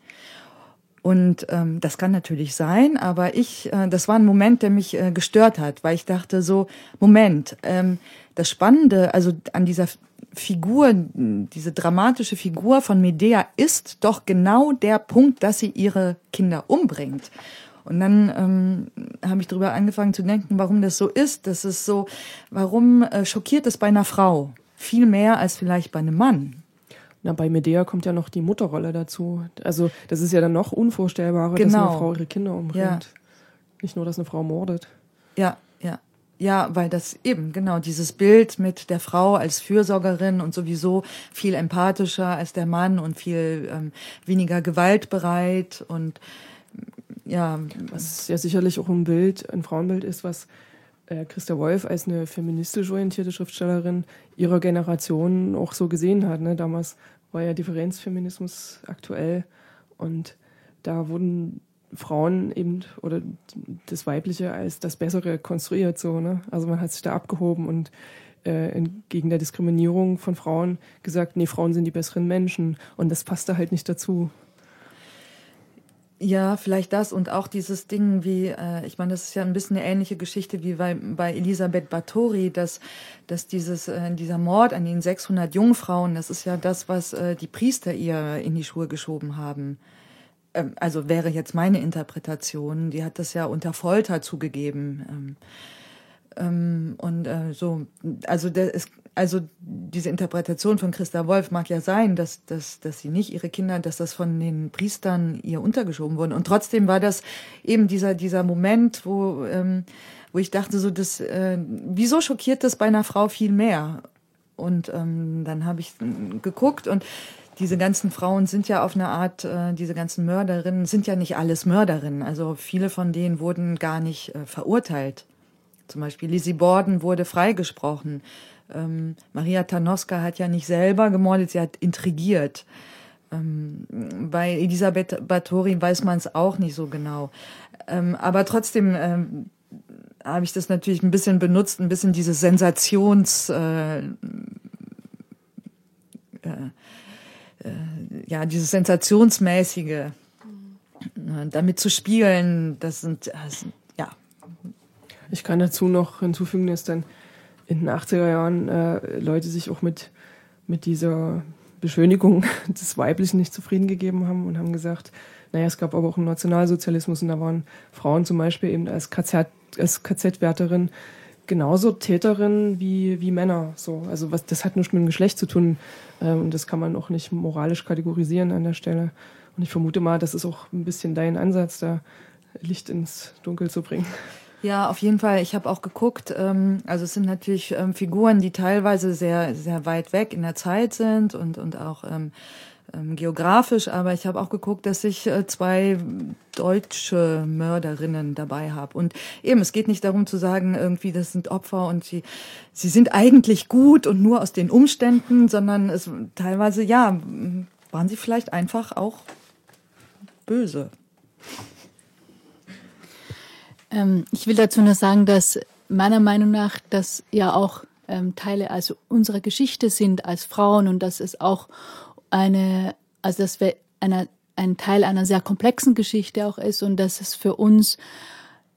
Und ähm, das kann natürlich sein, aber ich, äh, das war ein Moment, der mich äh, gestört hat, weil ich dachte so, Moment, ähm, das Spannende, also an dieser Figur, diese dramatische Figur von Medea ist doch genau der Punkt, dass sie ihre Kinder umbringt. Und dann ähm, habe ich darüber angefangen zu denken, warum das so ist. Das ist so, warum äh, schockiert es bei einer Frau viel mehr als vielleicht bei einem Mann? Na, bei Medea kommt ja noch die Mutterrolle dazu. Also das ist ja dann noch unvorstellbarer, Genau. dass eine Frau ihre Kinder umbringt. Ja. Nicht nur, dass eine Frau mordet. Ja, ja. Ja, weil das eben, genau, dieses Bild mit der Frau als Fürsorgerin und sowieso viel empathischer als der Mann und viel ähm, weniger gewaltbereit und ja, Was ja sicherlich auch ein Bild, ein Frauenbild ist, was äh, Christa Wolf als eine feministisch orientierte Schriftstellerin ihrer Generation auch so gesehen hat. Ne? Damals war ja Differenzfeminismus aktuell und da wurden Frauen eben oder das Weibliche als das Bessere konstruiert. So, ne? Also man hat sich da abgehoben und äh, entgegen der Diskriminierung von Frauen gesagt, nee, Frauen sind die besseren Menschen und das passte halt nicht dazu. Ja, vielleicht das und auch dieses Ding wie, äh, ich meine, das ist ja ein bisschen eine ähnliche Geschichte wie bei, bei Elisabeth Bathory, dass, dass dieses, äh, dieser Mord an den 600 Jungfrauen, das ist ja das, was äh, die Priester ihr in die Schuhe geschoben haben. Ähm, also wäre jetzt meine Interpretation, die hat das ja unter Folter zugegeben. Ähm, ähm, und äh, so, also der ist, also diese Interpretation von Christa Wolf mag ja sein, dass, dass, dass sie nicht ihre Kinder, dass das von den Priestern ihr untergeschoben wurde. Und trotzdem war das eben dieser, dieser Moment, wo, ähm, wo ich dachte, so, das, äh, wieso schockiert das bei einer Frau viel mehr? Und ähm, dann habe ich geguckt und diese ganzen Frauen sind ja auf eine Art, äh, diese ganzen Mörderinnen sind ja nicht alles Mörderinnen. Also viele von denen wurden gar nicht äh, verurteilt. Zum Beispiel Lizzie Borden wurde freigesprochen. Ähm, Maria Tanoska hat ja nicht selber gemordet, sie hat intrigiert. Ähm, bei Elisabeth Bathory weiß man es auch nicht so genau. Ähm, aber trotzdem ähm, habe ich das natürlich ein bisschen benutzt, ein bisschen diese Sensations... Äh, äh, äh, ja, dieses Sensationsmäßige äh, damit zu spielen, das sind, das sind ja, Ich kann dazu noch hinzufügen, dass dann in den 80er Jahren äh, Leute sich auch mit, mit dieser Beschönigung des Weiblichen nicht zufrieden gegeben haben und haben gesagt, naja, es gab aber auch einen Nationalsozialismus und da waren Frauen zum Beispiel eben als KZ, als KZ-Wärterin genauso Täterinnen wie, wie Männer. So. Also was, das hat nichts mit dem Geschlecht zu tun ähm, und das kann man auch nicht moralisch kategorisieren an der Stelle. Und ich vermute mal, das ist auch ein bisschen dein Ansatz, da Licht ins Dunkel zu bringen. Ja, auf jeden Fall. Ich habe auch geguckt. Ähm, also es sind natürlich ähm, Figuren, die teilweise sehr sehr weit weg in der Zeit sind und und auch ähm, ähm, geografisch. Aber ich habe auch geguckt, dass ich äh, zwei deutsche Mörderinnen dabei habe. Und eben, es geht nicht darum zu sagen, irgendwie das sind Opfer und sie sie sind eigentlich gut und nur aus den Umständen, sondern es teilweise ja waren sie vielleicht einfach auch böse. Ähm, ich will dazu nur sagen, dass meiner Meinung nach das ja auch ähm, Teile also unserer Geschichte sind als Frauen und dass es auch eine, also dass wir einer, ein Teil einer sehr komplexen Geschichte auch ist und dass es für uns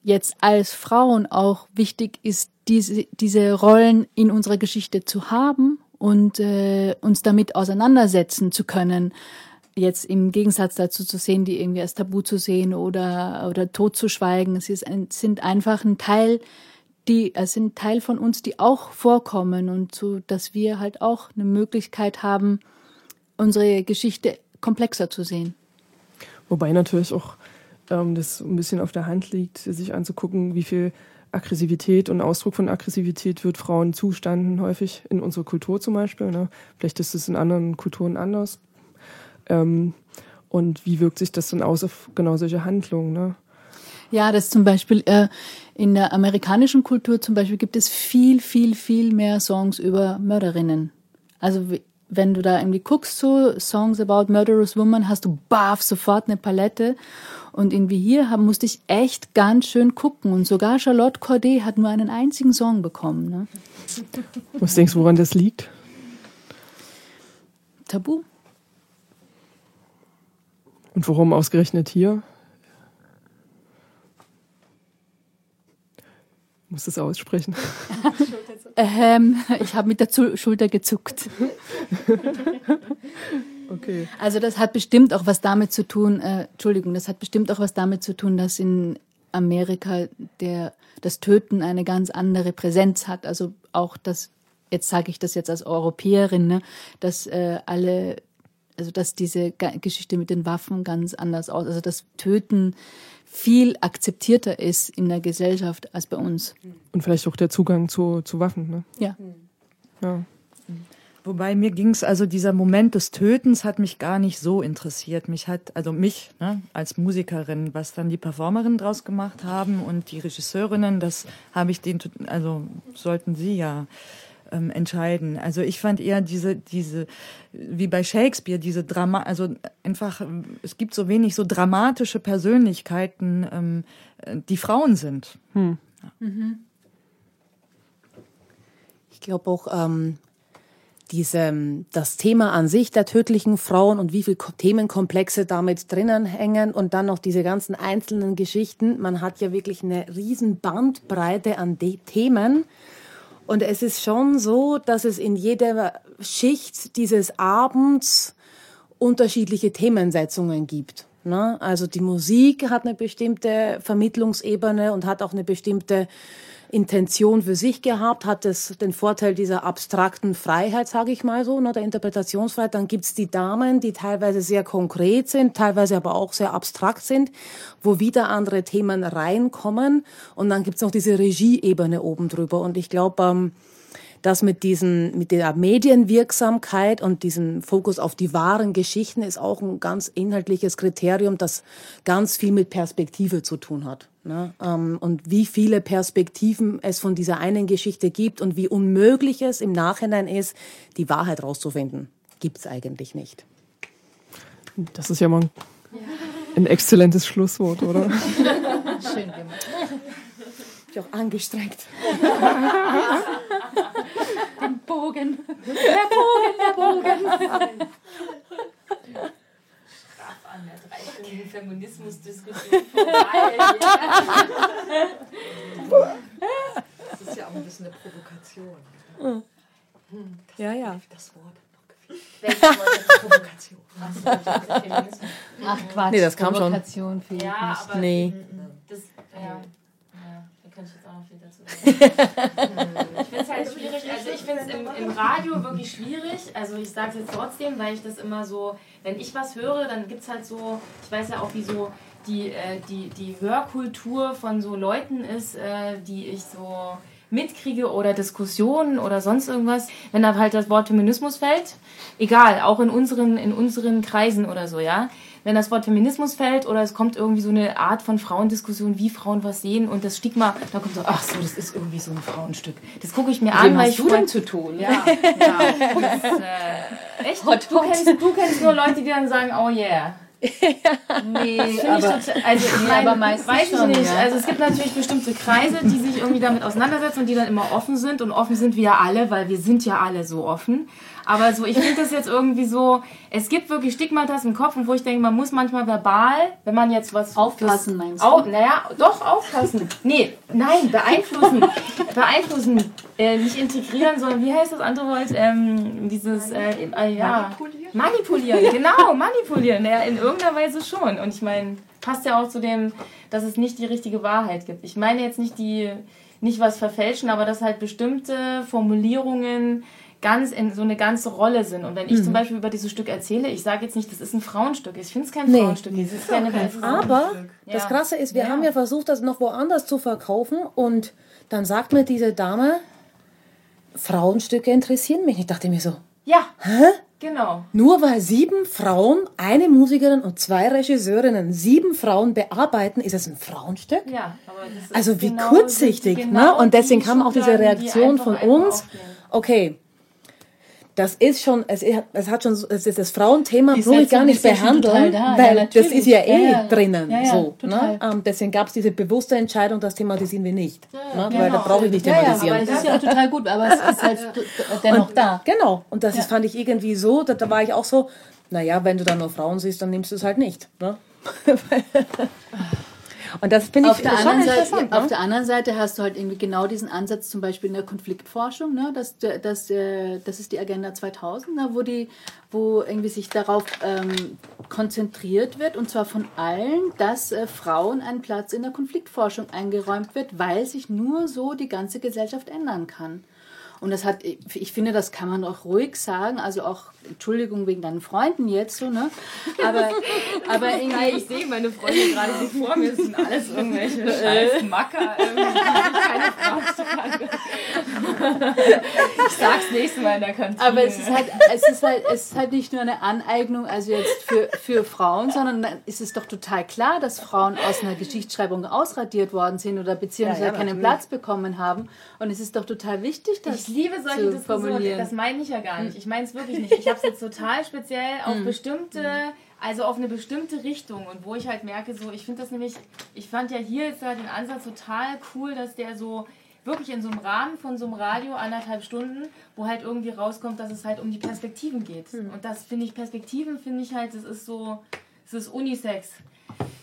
jetzt als Frauen auch wichtig ist, diese, diese Rollen in unserer Geschichte zu haben und äh, uns damit auseinandersetzen zu können. Jetzt im Gegensatz dazu zu sehen, die irgendwie als Tabu zu sehen oder, oder tot zu schweigen. Ist ein, sind einfach ein Teil, die, es sind Teil von uns, die auch vorkommen und so, dass wir halt auch eine Möglichkeit haben, unsere Geschichte komplexer zu sehen. Wobei natürlich auch ähm, das ein bisschen auf der Hand liegt, sich anzugucken, wie viel Aggressivität und Ausdruck von Aggressivität wird Frauen zustanden, häufig in unserer Kultur zum Beispiel. Ne? Vielleicht ist es in anderen Kulturen anders. Ähm, und wie wirkt sich das dann aus auf genau solche Handlungen? Ne? Ja, das zum Beispiel äh, in der amerikanischen Kultur zum Beispiel gibt es viel, viel, viel mehr Songs über Mörderinnen. Also wenn du da irgendwie guckst, so Songs about murderous women, hast du baff sofort eine Palette. Und irgendwie hier haben, musste ich echt ganz schön gucken. Und sogar Charlotte Corday hat nur einen einzigen Song bekommen. Ne? Was denkst du, woran das liegt? Tabu. Und warum ausgerechnet hier? Ich muss das aussprechen. Ähm, ich habe mit der Zu Schulter gezuckt. Okay. Also das hat bestimmt auch was damit zu tun, äh, Entschuldigung, das hat bestimmt auch was damit zu tun, dass in Amerika der, das Töten eine ganz andere Präsenz hat. Also auch das, jetzt sage ich das jetzt als Europäerin, ne, dass äh, alle, also dass diese Geschichte mit den Waffen ganz anders aus, also das Töten viel akzeptierter ist in der Gesellschaft als bei uns. Und vielleicht auch der Zugang zu, zu Waffen. Ne? Ja. Ja. Wobei mir ging's also dieser Moment des Tötens hat mich gar nicht so interessiert. Mich hat, also mich ne, als Musikerin, was dann die Performerinnen draus gemacht haben und die Regisseurinnen, das habe ich den, also sollten sie ja ähm, entscheiden. Also ich fand eher diese, diese, wie bei Shakespeare, diese Drama, also einfach, ähm, es gibt so wenig so dramatische Persönlichkeiten, ähm, äh, die Frauen sind. Ich glaube auch, ähm, diese, das Thema an sich der tödlichen Frauen und wie viele Ko- Themenkomplexe damit drinnen hängen und dann noch diese ganzen einzelnen Geschichten. Man hat ja wirklich eine riesen Bandbreite an De Themen. Und es ist schon so, dass es in jeder Schicht dieses Abends unterschiedliche Themensetzungen gibt. Ne? Also die Musik hat eine bestimmte Vermittlungsebene und hat auch eine bestimmte Intention für sich gehabt, hat es den Vorteil dieser abstrakten Freiheit, sage ich mal so, ne, der Interpretationsfreiheit. Dann gibt's die Damen, die teilweise sehr konkret sind, teilweise aber auch sehr abstrakt sind, wo wieder andere Themen reinkommen. Und dann gibt's noch diese Regieebene oben drüber. Und ich glaube, ähm, das mit diesen, mit der Medienwirksamkeit und diesem Fokus auf die wahren Geschichten ist auch ein ganz inhaltliches Kriterium, das ganz viel mit Perspektive zu tun hat. Ne? Ähm, Und wie viele Perspektiven es von dieser einen Geschichte gibt und wie unmöglich es im Nachhinein ist, die Wahrheit rauszufinden, gibt's eigentlich nicht. Das ist ja mal ein, ein exzellentes Schlusswort, oder? Schön gemacht. Ich bin auch angestrengt. Den Bogen. Der Bogen, der Bogen. an der dreistündigen Feminismusdiskussion vorbei. Das ist ja auch ein bisschen eine Provokation. Ja, ja. Das Wort? Provokation. Ach Quatsch. Nee, das kam schon. Provokation fehlt Ja, nicht. aber Nee. das, ja, kann ich jetzt auch noch viel dazu sagen. ich finde es halt schwierig, also ich finde es im, im Radio wirklich schwierig, also ich sage es jetzt trotzdem, weil ich das immer so, wenn ich was höre, dann gibt es halt so, ich weiß ja auch, wie so die, äh, die, die Hörkultur von so Leuten ist, äh, die ich so mitkriege oder Diskussionen oder sonst irgendwas, wenn da halt das Wort Feminismus fällt, egal, auch in unseren, in unseren Kreisen oder so, ja, wenn das Wort Feminismus fällt oder es kommt irgendwie so eine Art von Frauendiskussion, wie Frauen was sehen und das Stigma, da kommt so, ach so, das ist irgendwie so ein Frauenstück. Das gucke ich mir an, weil ich früher- zu tun? ja, ja. Das, äh, echt? Du kennst, du kennst nur Leute, die dann sagen, oh yeah. Nee, ich aber, also ich aber meistens weiß ich schon, nicht. ja. Also es gibt natürlich bestimmte Kreise, die sich irgendwie damit auseinandersetzen und die dann immer offen sind und offen sind wir ja alle, weil wir sind ja alle so offen. Aber so, ich finde das jetzt irgendwie so, es gibt wirklich Stigmatas im Kopf und wo ich denke, man muss manchmal verbal, wenn man jetzt was... Aufpassen, meinst du? Au, naja, doch, aufpassen. Nee, nein, beeinflussen. beeinflussen. Äh, nicht integrieren, sondern wie heißt das andere Wort? Ähm, dieses, äh, äh, ja. Manipulieren? Manipulieren, genau, manipulieren. Ja, in irgendeiner Weise schon. Und ich meine, passt ja auch zu dem, dass es nicht die richtige Wahrheit gibt. Ich meine jetzt nicht die, nicht was verfälschen, aber dass halt bestimmte Formulierungen ganz in so eine ganze Rolle sind. Und wenn ich zum Beispiel über dieses Stück erzähle, ich sage jetzt nicht, das ist ein Frauenstück. Ich finde es kein Nee. Frauenstück. Es ist keine Frauenstück. Aber das Ja. Krasse ist, wir Ja. haben ja versucht, das noch woanders zu verkaufen und dann sagt mir diese Dame, Frauenstücke interessieren mich. Ich dachte mir so, Ja, hä? genau. Nur weil sieben Frauen, eine Musikerin und zwei Regisseurinnen sieben Frauen bearbeiten, ist es ein Frauenstück? Ja, aber das ist Also wie genau- kurzsichtig, sind genau ne? Und deswegen die kam auch diese die Reaktion einfach- von uns. aufgehen. Okay, das ist schon, es, es hat schon, es ist das Frauenthema Die brauche ich gar nicht ja behandeln, da. Ja, weil das natürlich. ist ja eh Ja, ja. drinnen, Ja, ja, so. Ne? Ähm, deswegen gab es diese bewusste Entscheidung, das thematisieren wir nicht, ne? weil genau. da brauche ich nicht Ja, ja, thematisieren. aber das ist ja auch total gut, aber es ist halt dennoch da. Genau. Und das ist, fand ich irgendwie so, da, da war ich auch so, naja, wenn du dann nur Frauen siehst, dann nimmst du es halt nicht. Ne? Und das finde ich Auf der, schon anderen Seite, interessant. auf ne? der anderen Seite hast du halt irgendwie genau diesen Ansatz zum Beispiel in der Konfliktforschung, ne? das, das, das ist die Agenda 2000, ne? wo, die, wo irgendwie sich darauf ähm, konzentriert wird und zwar von allen, dass äh, Frauen einen Platz in der Konfliktforschung eingeräumt wird, weil sich nur so die ganze Gesellschaft ändern kann. Und das hat, ich finde, das kann man auch ruhig sagen, also auch, Entschuldigung wegen deinen Freunden jetzt so, ne? Aber, aber irgendwie, ich sehe meine Freunde gerade so vor mir, das sind alles irgendwelche scheiß Macker. ich keine Frage stellen. Ich sag's nächstes Mal in der Kantine. Aber es ist halt, es ist halt, es ist halt nicht nur eine Aneignung, also jetzt für, für Frauen, sondern ist es doch total klar, dass Frauen aus einer Geschichtsschreibung ausradiert worden sind oder beziehungsweise Ja, ja, keinen. Platz bekommen haben. Und es ist doch total wichtig, das Ich liebe solche Diskussionen. Das meine ich ja gar nicht. Ich meine es wirklich nicht. Ich habe es jetzt total speziell auf bestimmte, also auf eine bestimmte Richtung und wo ich halt merke, so, ich finde das nämlich, ich fand ja hier jetzt halt den Ansatz total cool, dass der so wirklich in so einem Rahmen von so einem Radio anderthalb Stunden, wo halt irgendwie rauskommt, dass es halt um die Perspektiven geht. Und das finde ich, Perspektiven finde ich halt, das ist so, es ist Unisex.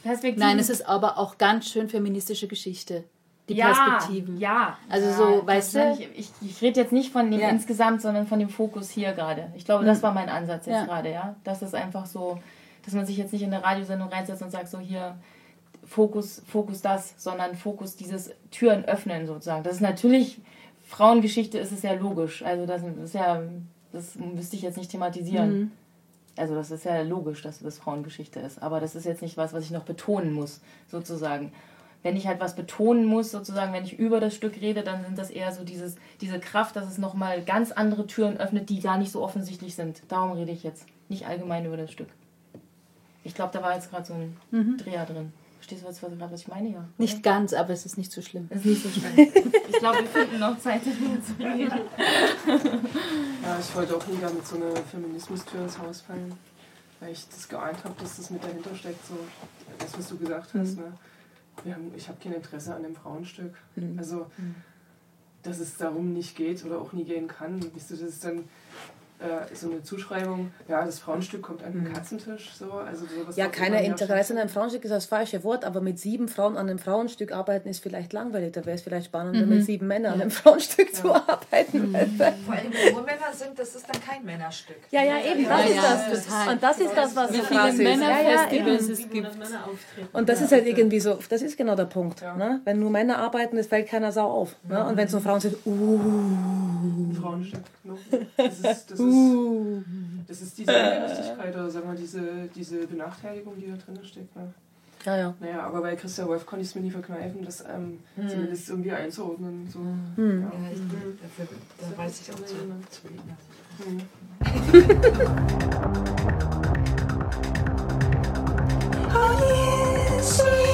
Perspektiven. Nein, es ist aber auch ganz schön feministische Geschichte. Die ja, Perspektiven. Ja. Also ja, so, weißt du? Ich, ich, ich rede jetzt nicht von dem Ja. insgesamt, sondern von dem Fokus hier gerade. Ich glaube, das war mein Ansatz jetzt gerade, ja. Das ist einfach so, dass man sich jetzt nicht in eine Radiosendung reinsetzt und sagt, so hier, Fokus, Fokus das, sondern Fokus dieses Türen öffnen sozusagen. Das ist natürlich, Frauengeschichte ist es ja logisch. Also das ist ja, das müsste ich jetzt nicht thematisieren. Also das ist ja logisch, dass das Frauengeschichte ist. Aber das ist jetzt nicht was, was ich noch betonen muss, sozusagen. Wenn ich halt was betonen muss, sozusagen, wenn ich über das Stück rede, dann sind das eher so dieses, diese Kraft, dass es nochmal ganz andere Türen öffnet, die gar nicht so offensichtlich sind. Darum rede ich jetzt. Nicht allgemein über das Stück. Ich glaube, da war jetzt gerade so ein Dreher drin. Verstehst du, was, was, was ich meine? Ja. Nicht ganz, aber es ist nicht so schlimm. Ist nicht so schlimm. ich glaube, wir finden noch Zeit, darüber zu reden. Ja, ich wollte auch nie damit so eine Feminismustür ins Haus fallen, weil ich das geahnt habe, dass das mit dahinter steckt, so das, was du gesagt hast. Ne? Haben, ich habe kein Interesse an dem Frauenstück. Also, dass es darum nicht geht oder auch nie gehen kann. Wisst du, das ist dann äh, so eine Zuschreibung, ja, das Frauenstück kommt an den Katzentisch. So, also sowas Ja, wird keine immer mehr Interesse an einem Frauenstück ist das falsche Wort, aber mit sieben Frauen an einem Frauenstück arbeiten ist vielleicht langweilig. Da wäre es vielleicht spannender, mit sieben Männern an einem Frauenstück zu arbeiten. Vor allem, wenn nur Männer sind, das ist dann kein Männerstück. Ja, ja, eben, das Ja, ist ja, das. total. Und das ist das, was Wie viele. Ja, ja, Männerfestivals es gibt. Und das ist halt irgendwie so, das ist genau der Punkt. Ne? Wenn nur Männer arbeiten, das fällt keiner Sau auf. Ne? Und wenn es nur Frauen sind, uh, Frauenstück. Ne? Das ist, das ist, das ist diese Ungerechtigkeit oder sagen wir diese, diese Benachteiligung, die da drin steckt. Ne? ja, ja. Naja, aber bei Christa Wolf konnte ich es mir nie verkneifen, das ähm, zumindest irgendwie einzuordnen. So. Hm. Ja. Ich, dafür, da weiß ich auch zu, zu reden. came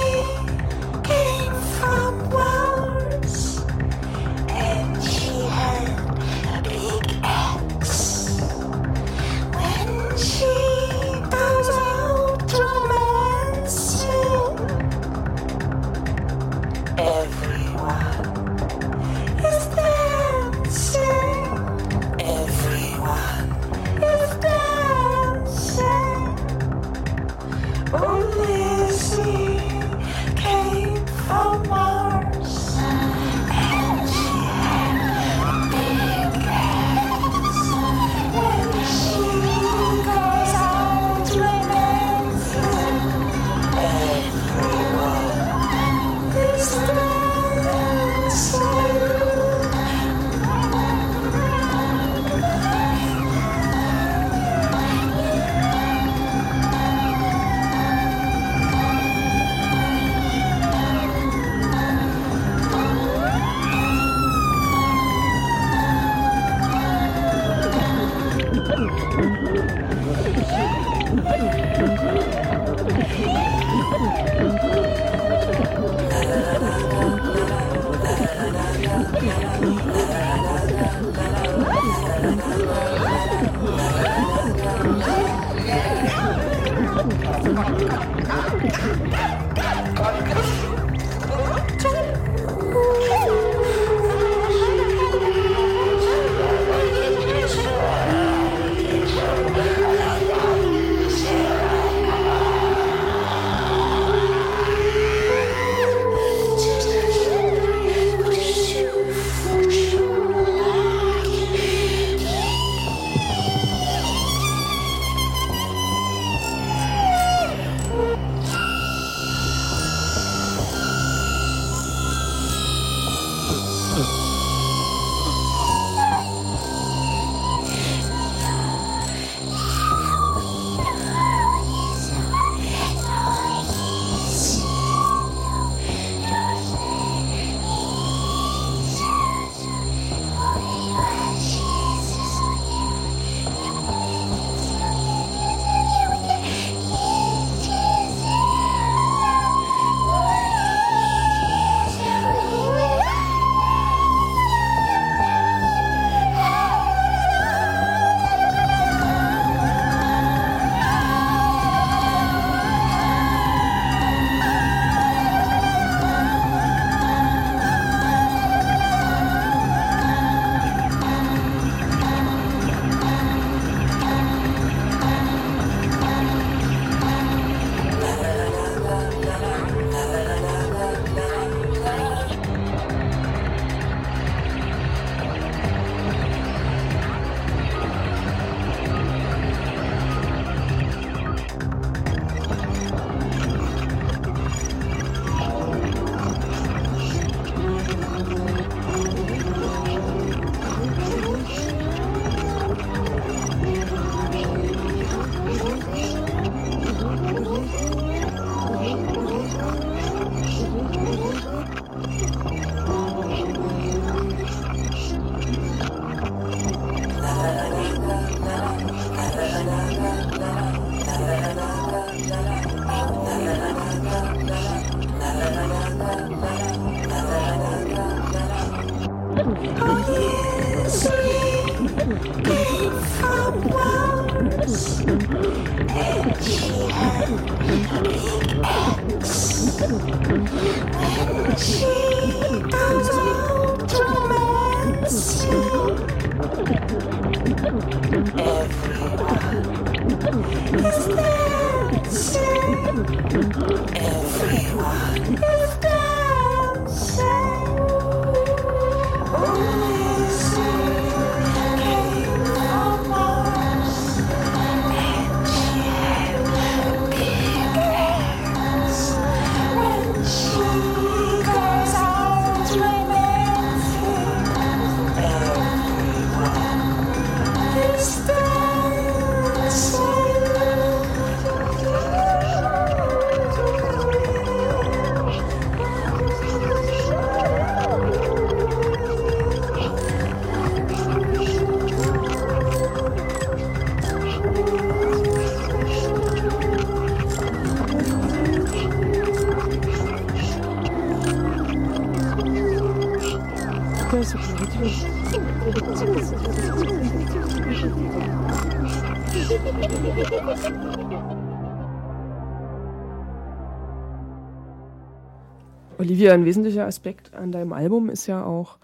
Olivia, ein wesentlicher Aspekt an deinem Album ist ja auch,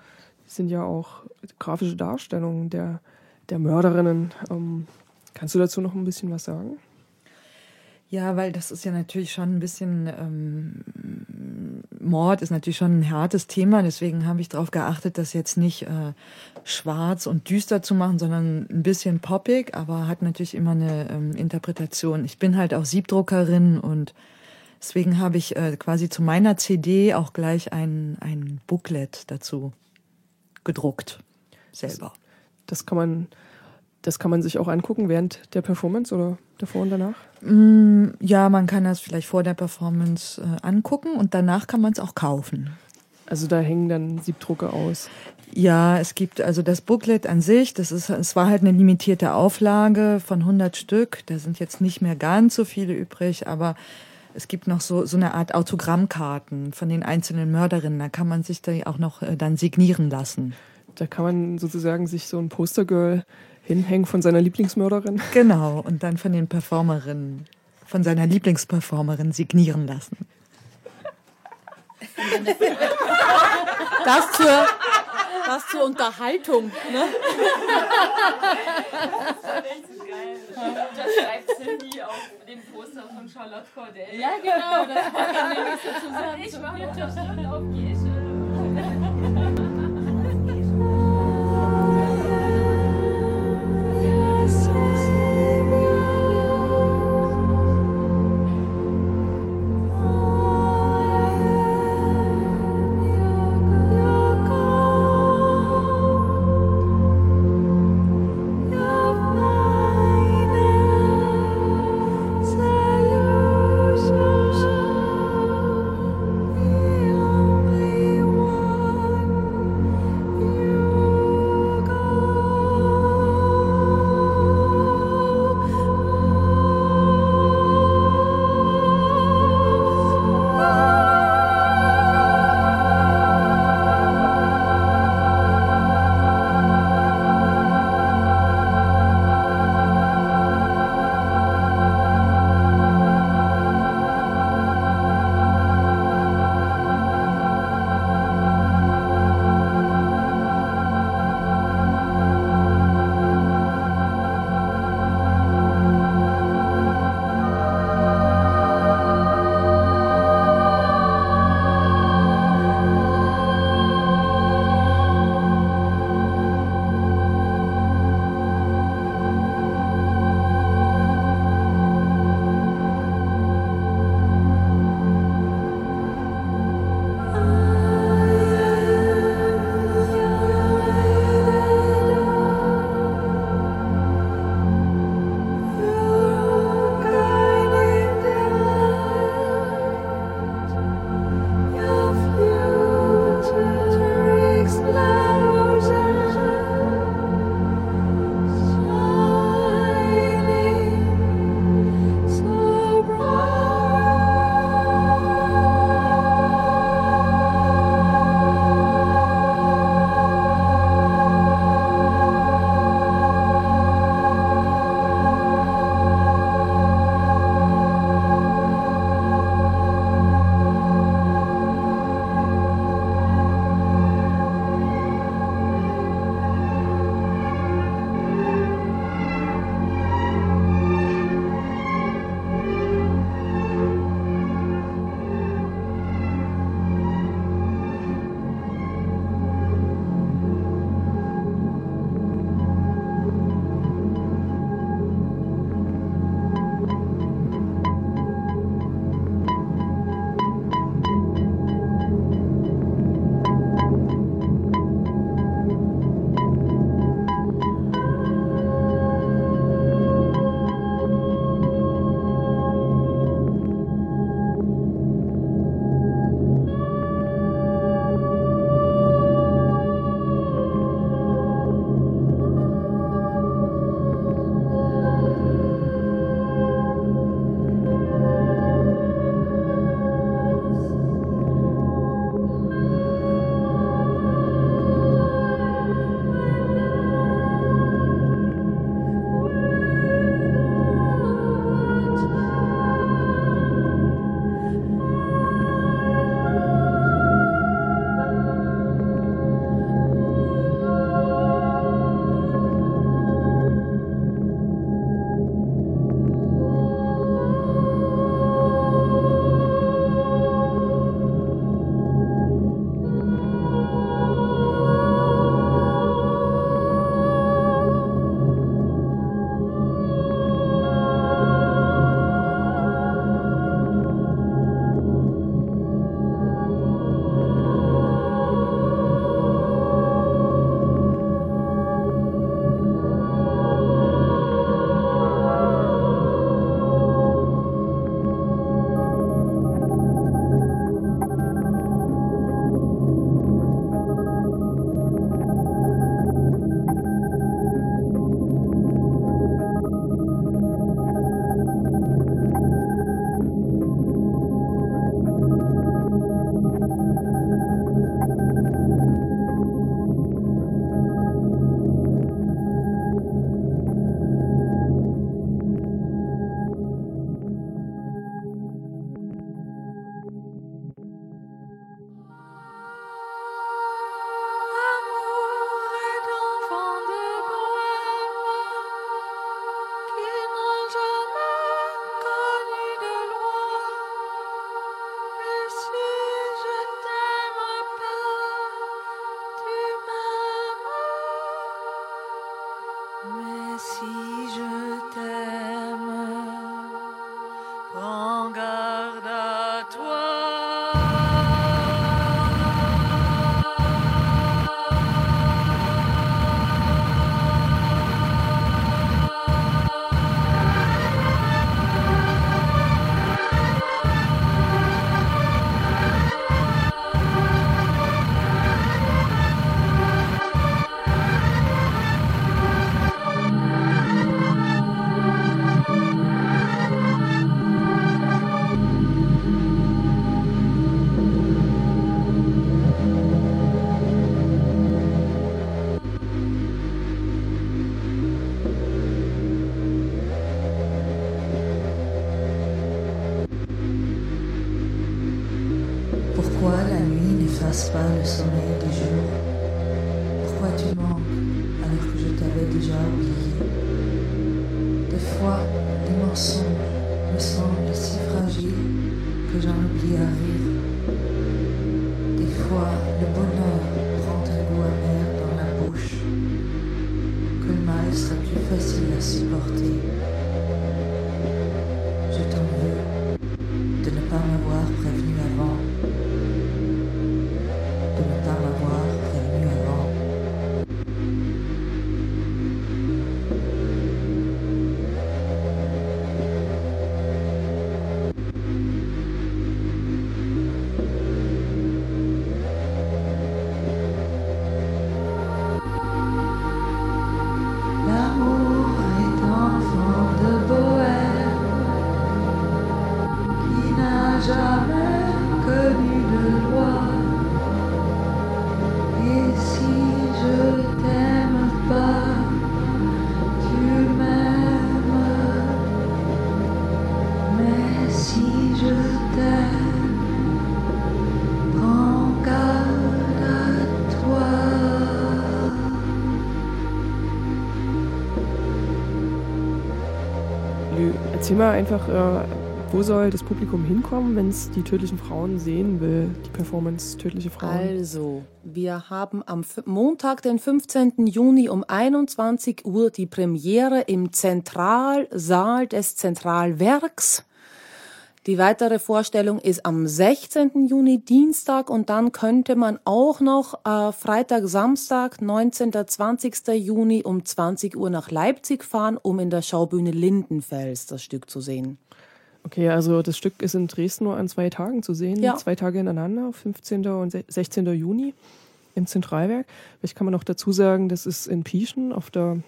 sind ja auch grafische Darstellungen der, der Mörderinnen. Ähm, kannst du dazu noch ein bisschen was sagen? Ja, weil das ist ja natürlich schon ein bisschen, ähm, Mord ist natürlich schon ein hartes Thema, deswegen habe ich darauf geachtet, das jetzt nicht äh, schwarz und düster zu machen, sondern ein bisschen poppig, aber hat natürlich immer eine ähm, Interpretation. Ich bin halt auch Siebdruckerin und deswegen habe ich äh, quasi zu meiner CD auch gleich ein, ein Booklet dazu gedruckt, selber. Das kann man, das kann man sich auch angucken während der Performance oder davor und danach? Mm, Ja, man kann das vielleicht vor der Performance äh, angucken und danach kann man es auch kaufen. Also da hängen dann Siebdrucke aus. Ja, es gibt also das Booklet an sich, das ist, es war halt eine limitierte Auflage von 100 Stück. Da sind jetzt nicht mehr ganz so viele übrig, aber es gibt noch so, so eine Art Autogrammkarten von den einzelnen Mörderinnen. Da kann man sich da auch noch äh, dann signieren lassen. Da kann man sozusagen sich so ein Postergirl hinhängen von seiner Lieblingsmörderin. Genau, und dann von den Performerinnen, von seiner Lieblingsperformerin signieren lassen. Das zur, das zur Unterhaltung. Ne? Das schreibt Cindy auf den Poster von Charlotte Corday. Ja, genau. Das war nämlich so zusammen. Ich mache jetzt bestimmt auf Gesche. Mal einfach, äh, wo soll das Publikum hinkommen, wenn es die tödlichen Frauen sehen will, die Performance Tödliche Frauen? Also, wir haben am F- Montag, den 15. Juni um 21 Uhr die Premiere im Zentralsaal des Zentralwerks. Die weitere Vorstellung ist am 16. Juni, Dienstag, und dann könnte man auch noch äh, Freitag, Samstag, 19. 20. Juni um 20 Uhr nach Leipzig fahren, um in der Schaubühne Lindenfels das Stück zu sehen. Okay, also das Stück ist in Dresden nur an zwei Tagen zu sehen, Ja. zwei Tage ineinander, 15. und se- 16. Juni im Zentralwerk. Vielleicht kann man noch dazu sagen, das ist in Pieschen auf der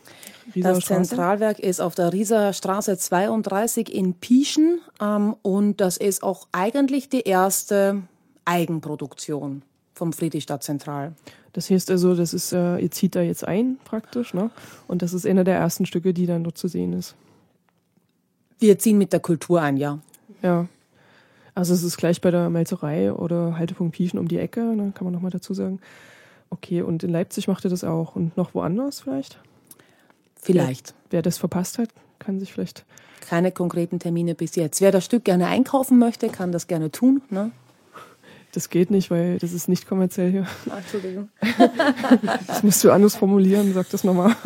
Rieser Das Straße. Zentralwerk ist auf der Rieser Straße 32 in Pieschen ähm, und das ist auch eigentlich die erste Eigenproduktion vom Friedrichstadt Zentral. Das heißt also, das ist, äh, ihr zieht da jetzt ein praktisch, ne? Und das ist einer der ersten Stücke, die dann dort zu sehen ist. Wir ziehen mit der Kultur ein, ja. Ja. Also es ist gleich bei der Melzerei oder Haltepunkt Pieschen um die Ecke, ne, kann man nochmal dazu sagen. Okay, und in Leipzig macht ihr das auch. Und noch woanders vielleicht? Vielleicht. Wer, wer das verpasst hat, kann sich vielleicht. Keine konkreten Termine bis jetzt. Wer das Stück gerne einkaufen möchte, kann das gerne tun. Ne? Das geht nicht, weil das ist nicht kommerziell hier. Entschuldigung. Das musst du anders formulieren, sag das nochmal.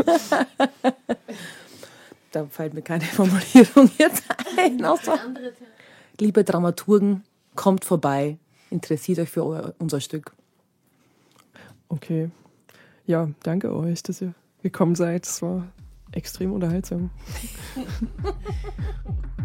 Da fällt mir keine Formulierung jetzt ein. Außer, liebe Dramaturgen, kommt vorbei. Interessiert euch für euer, unser Stück. Okay. Ja, danke euch, dass ihr gekommen seid. Es war extrem unterhaltsam.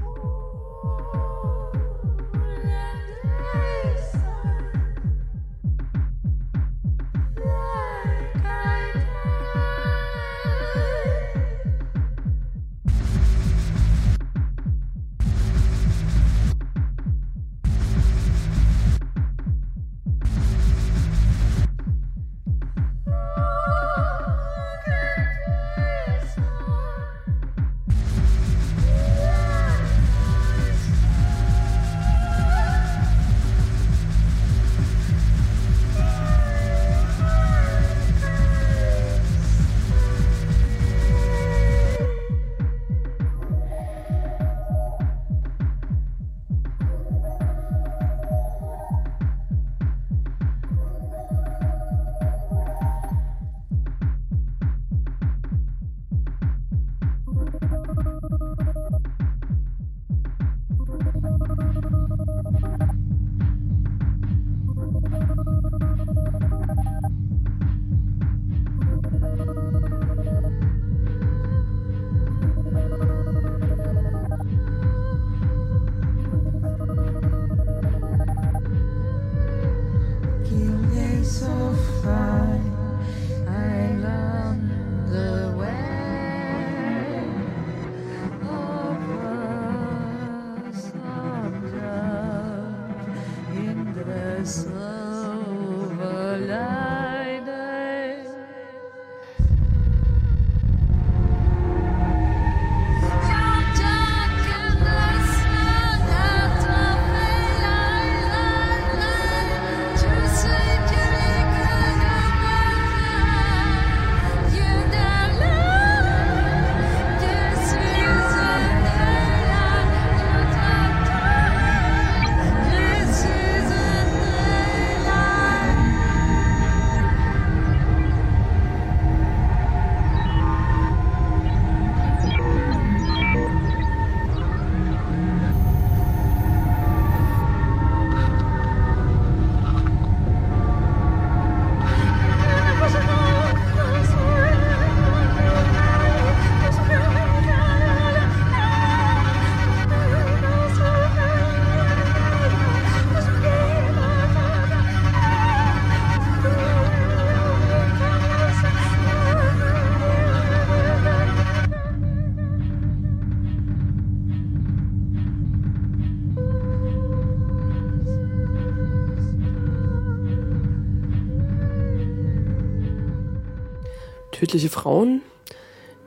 Tödliche Frauen.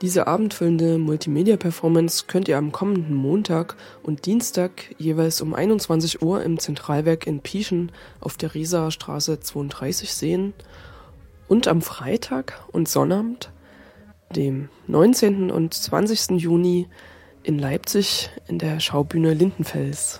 Diese abendfüllende Multimedia-Performance könnt ihr am kommenden Montag und Dienstag jeweils um 21 Uhr im Zentralwerk in Pieschen auf der Rieser Straße 32 sehen und am Freitag und Sonnabend, dem 19. und 20. Juni in Leipzig in der Schaubühne Lindenfels.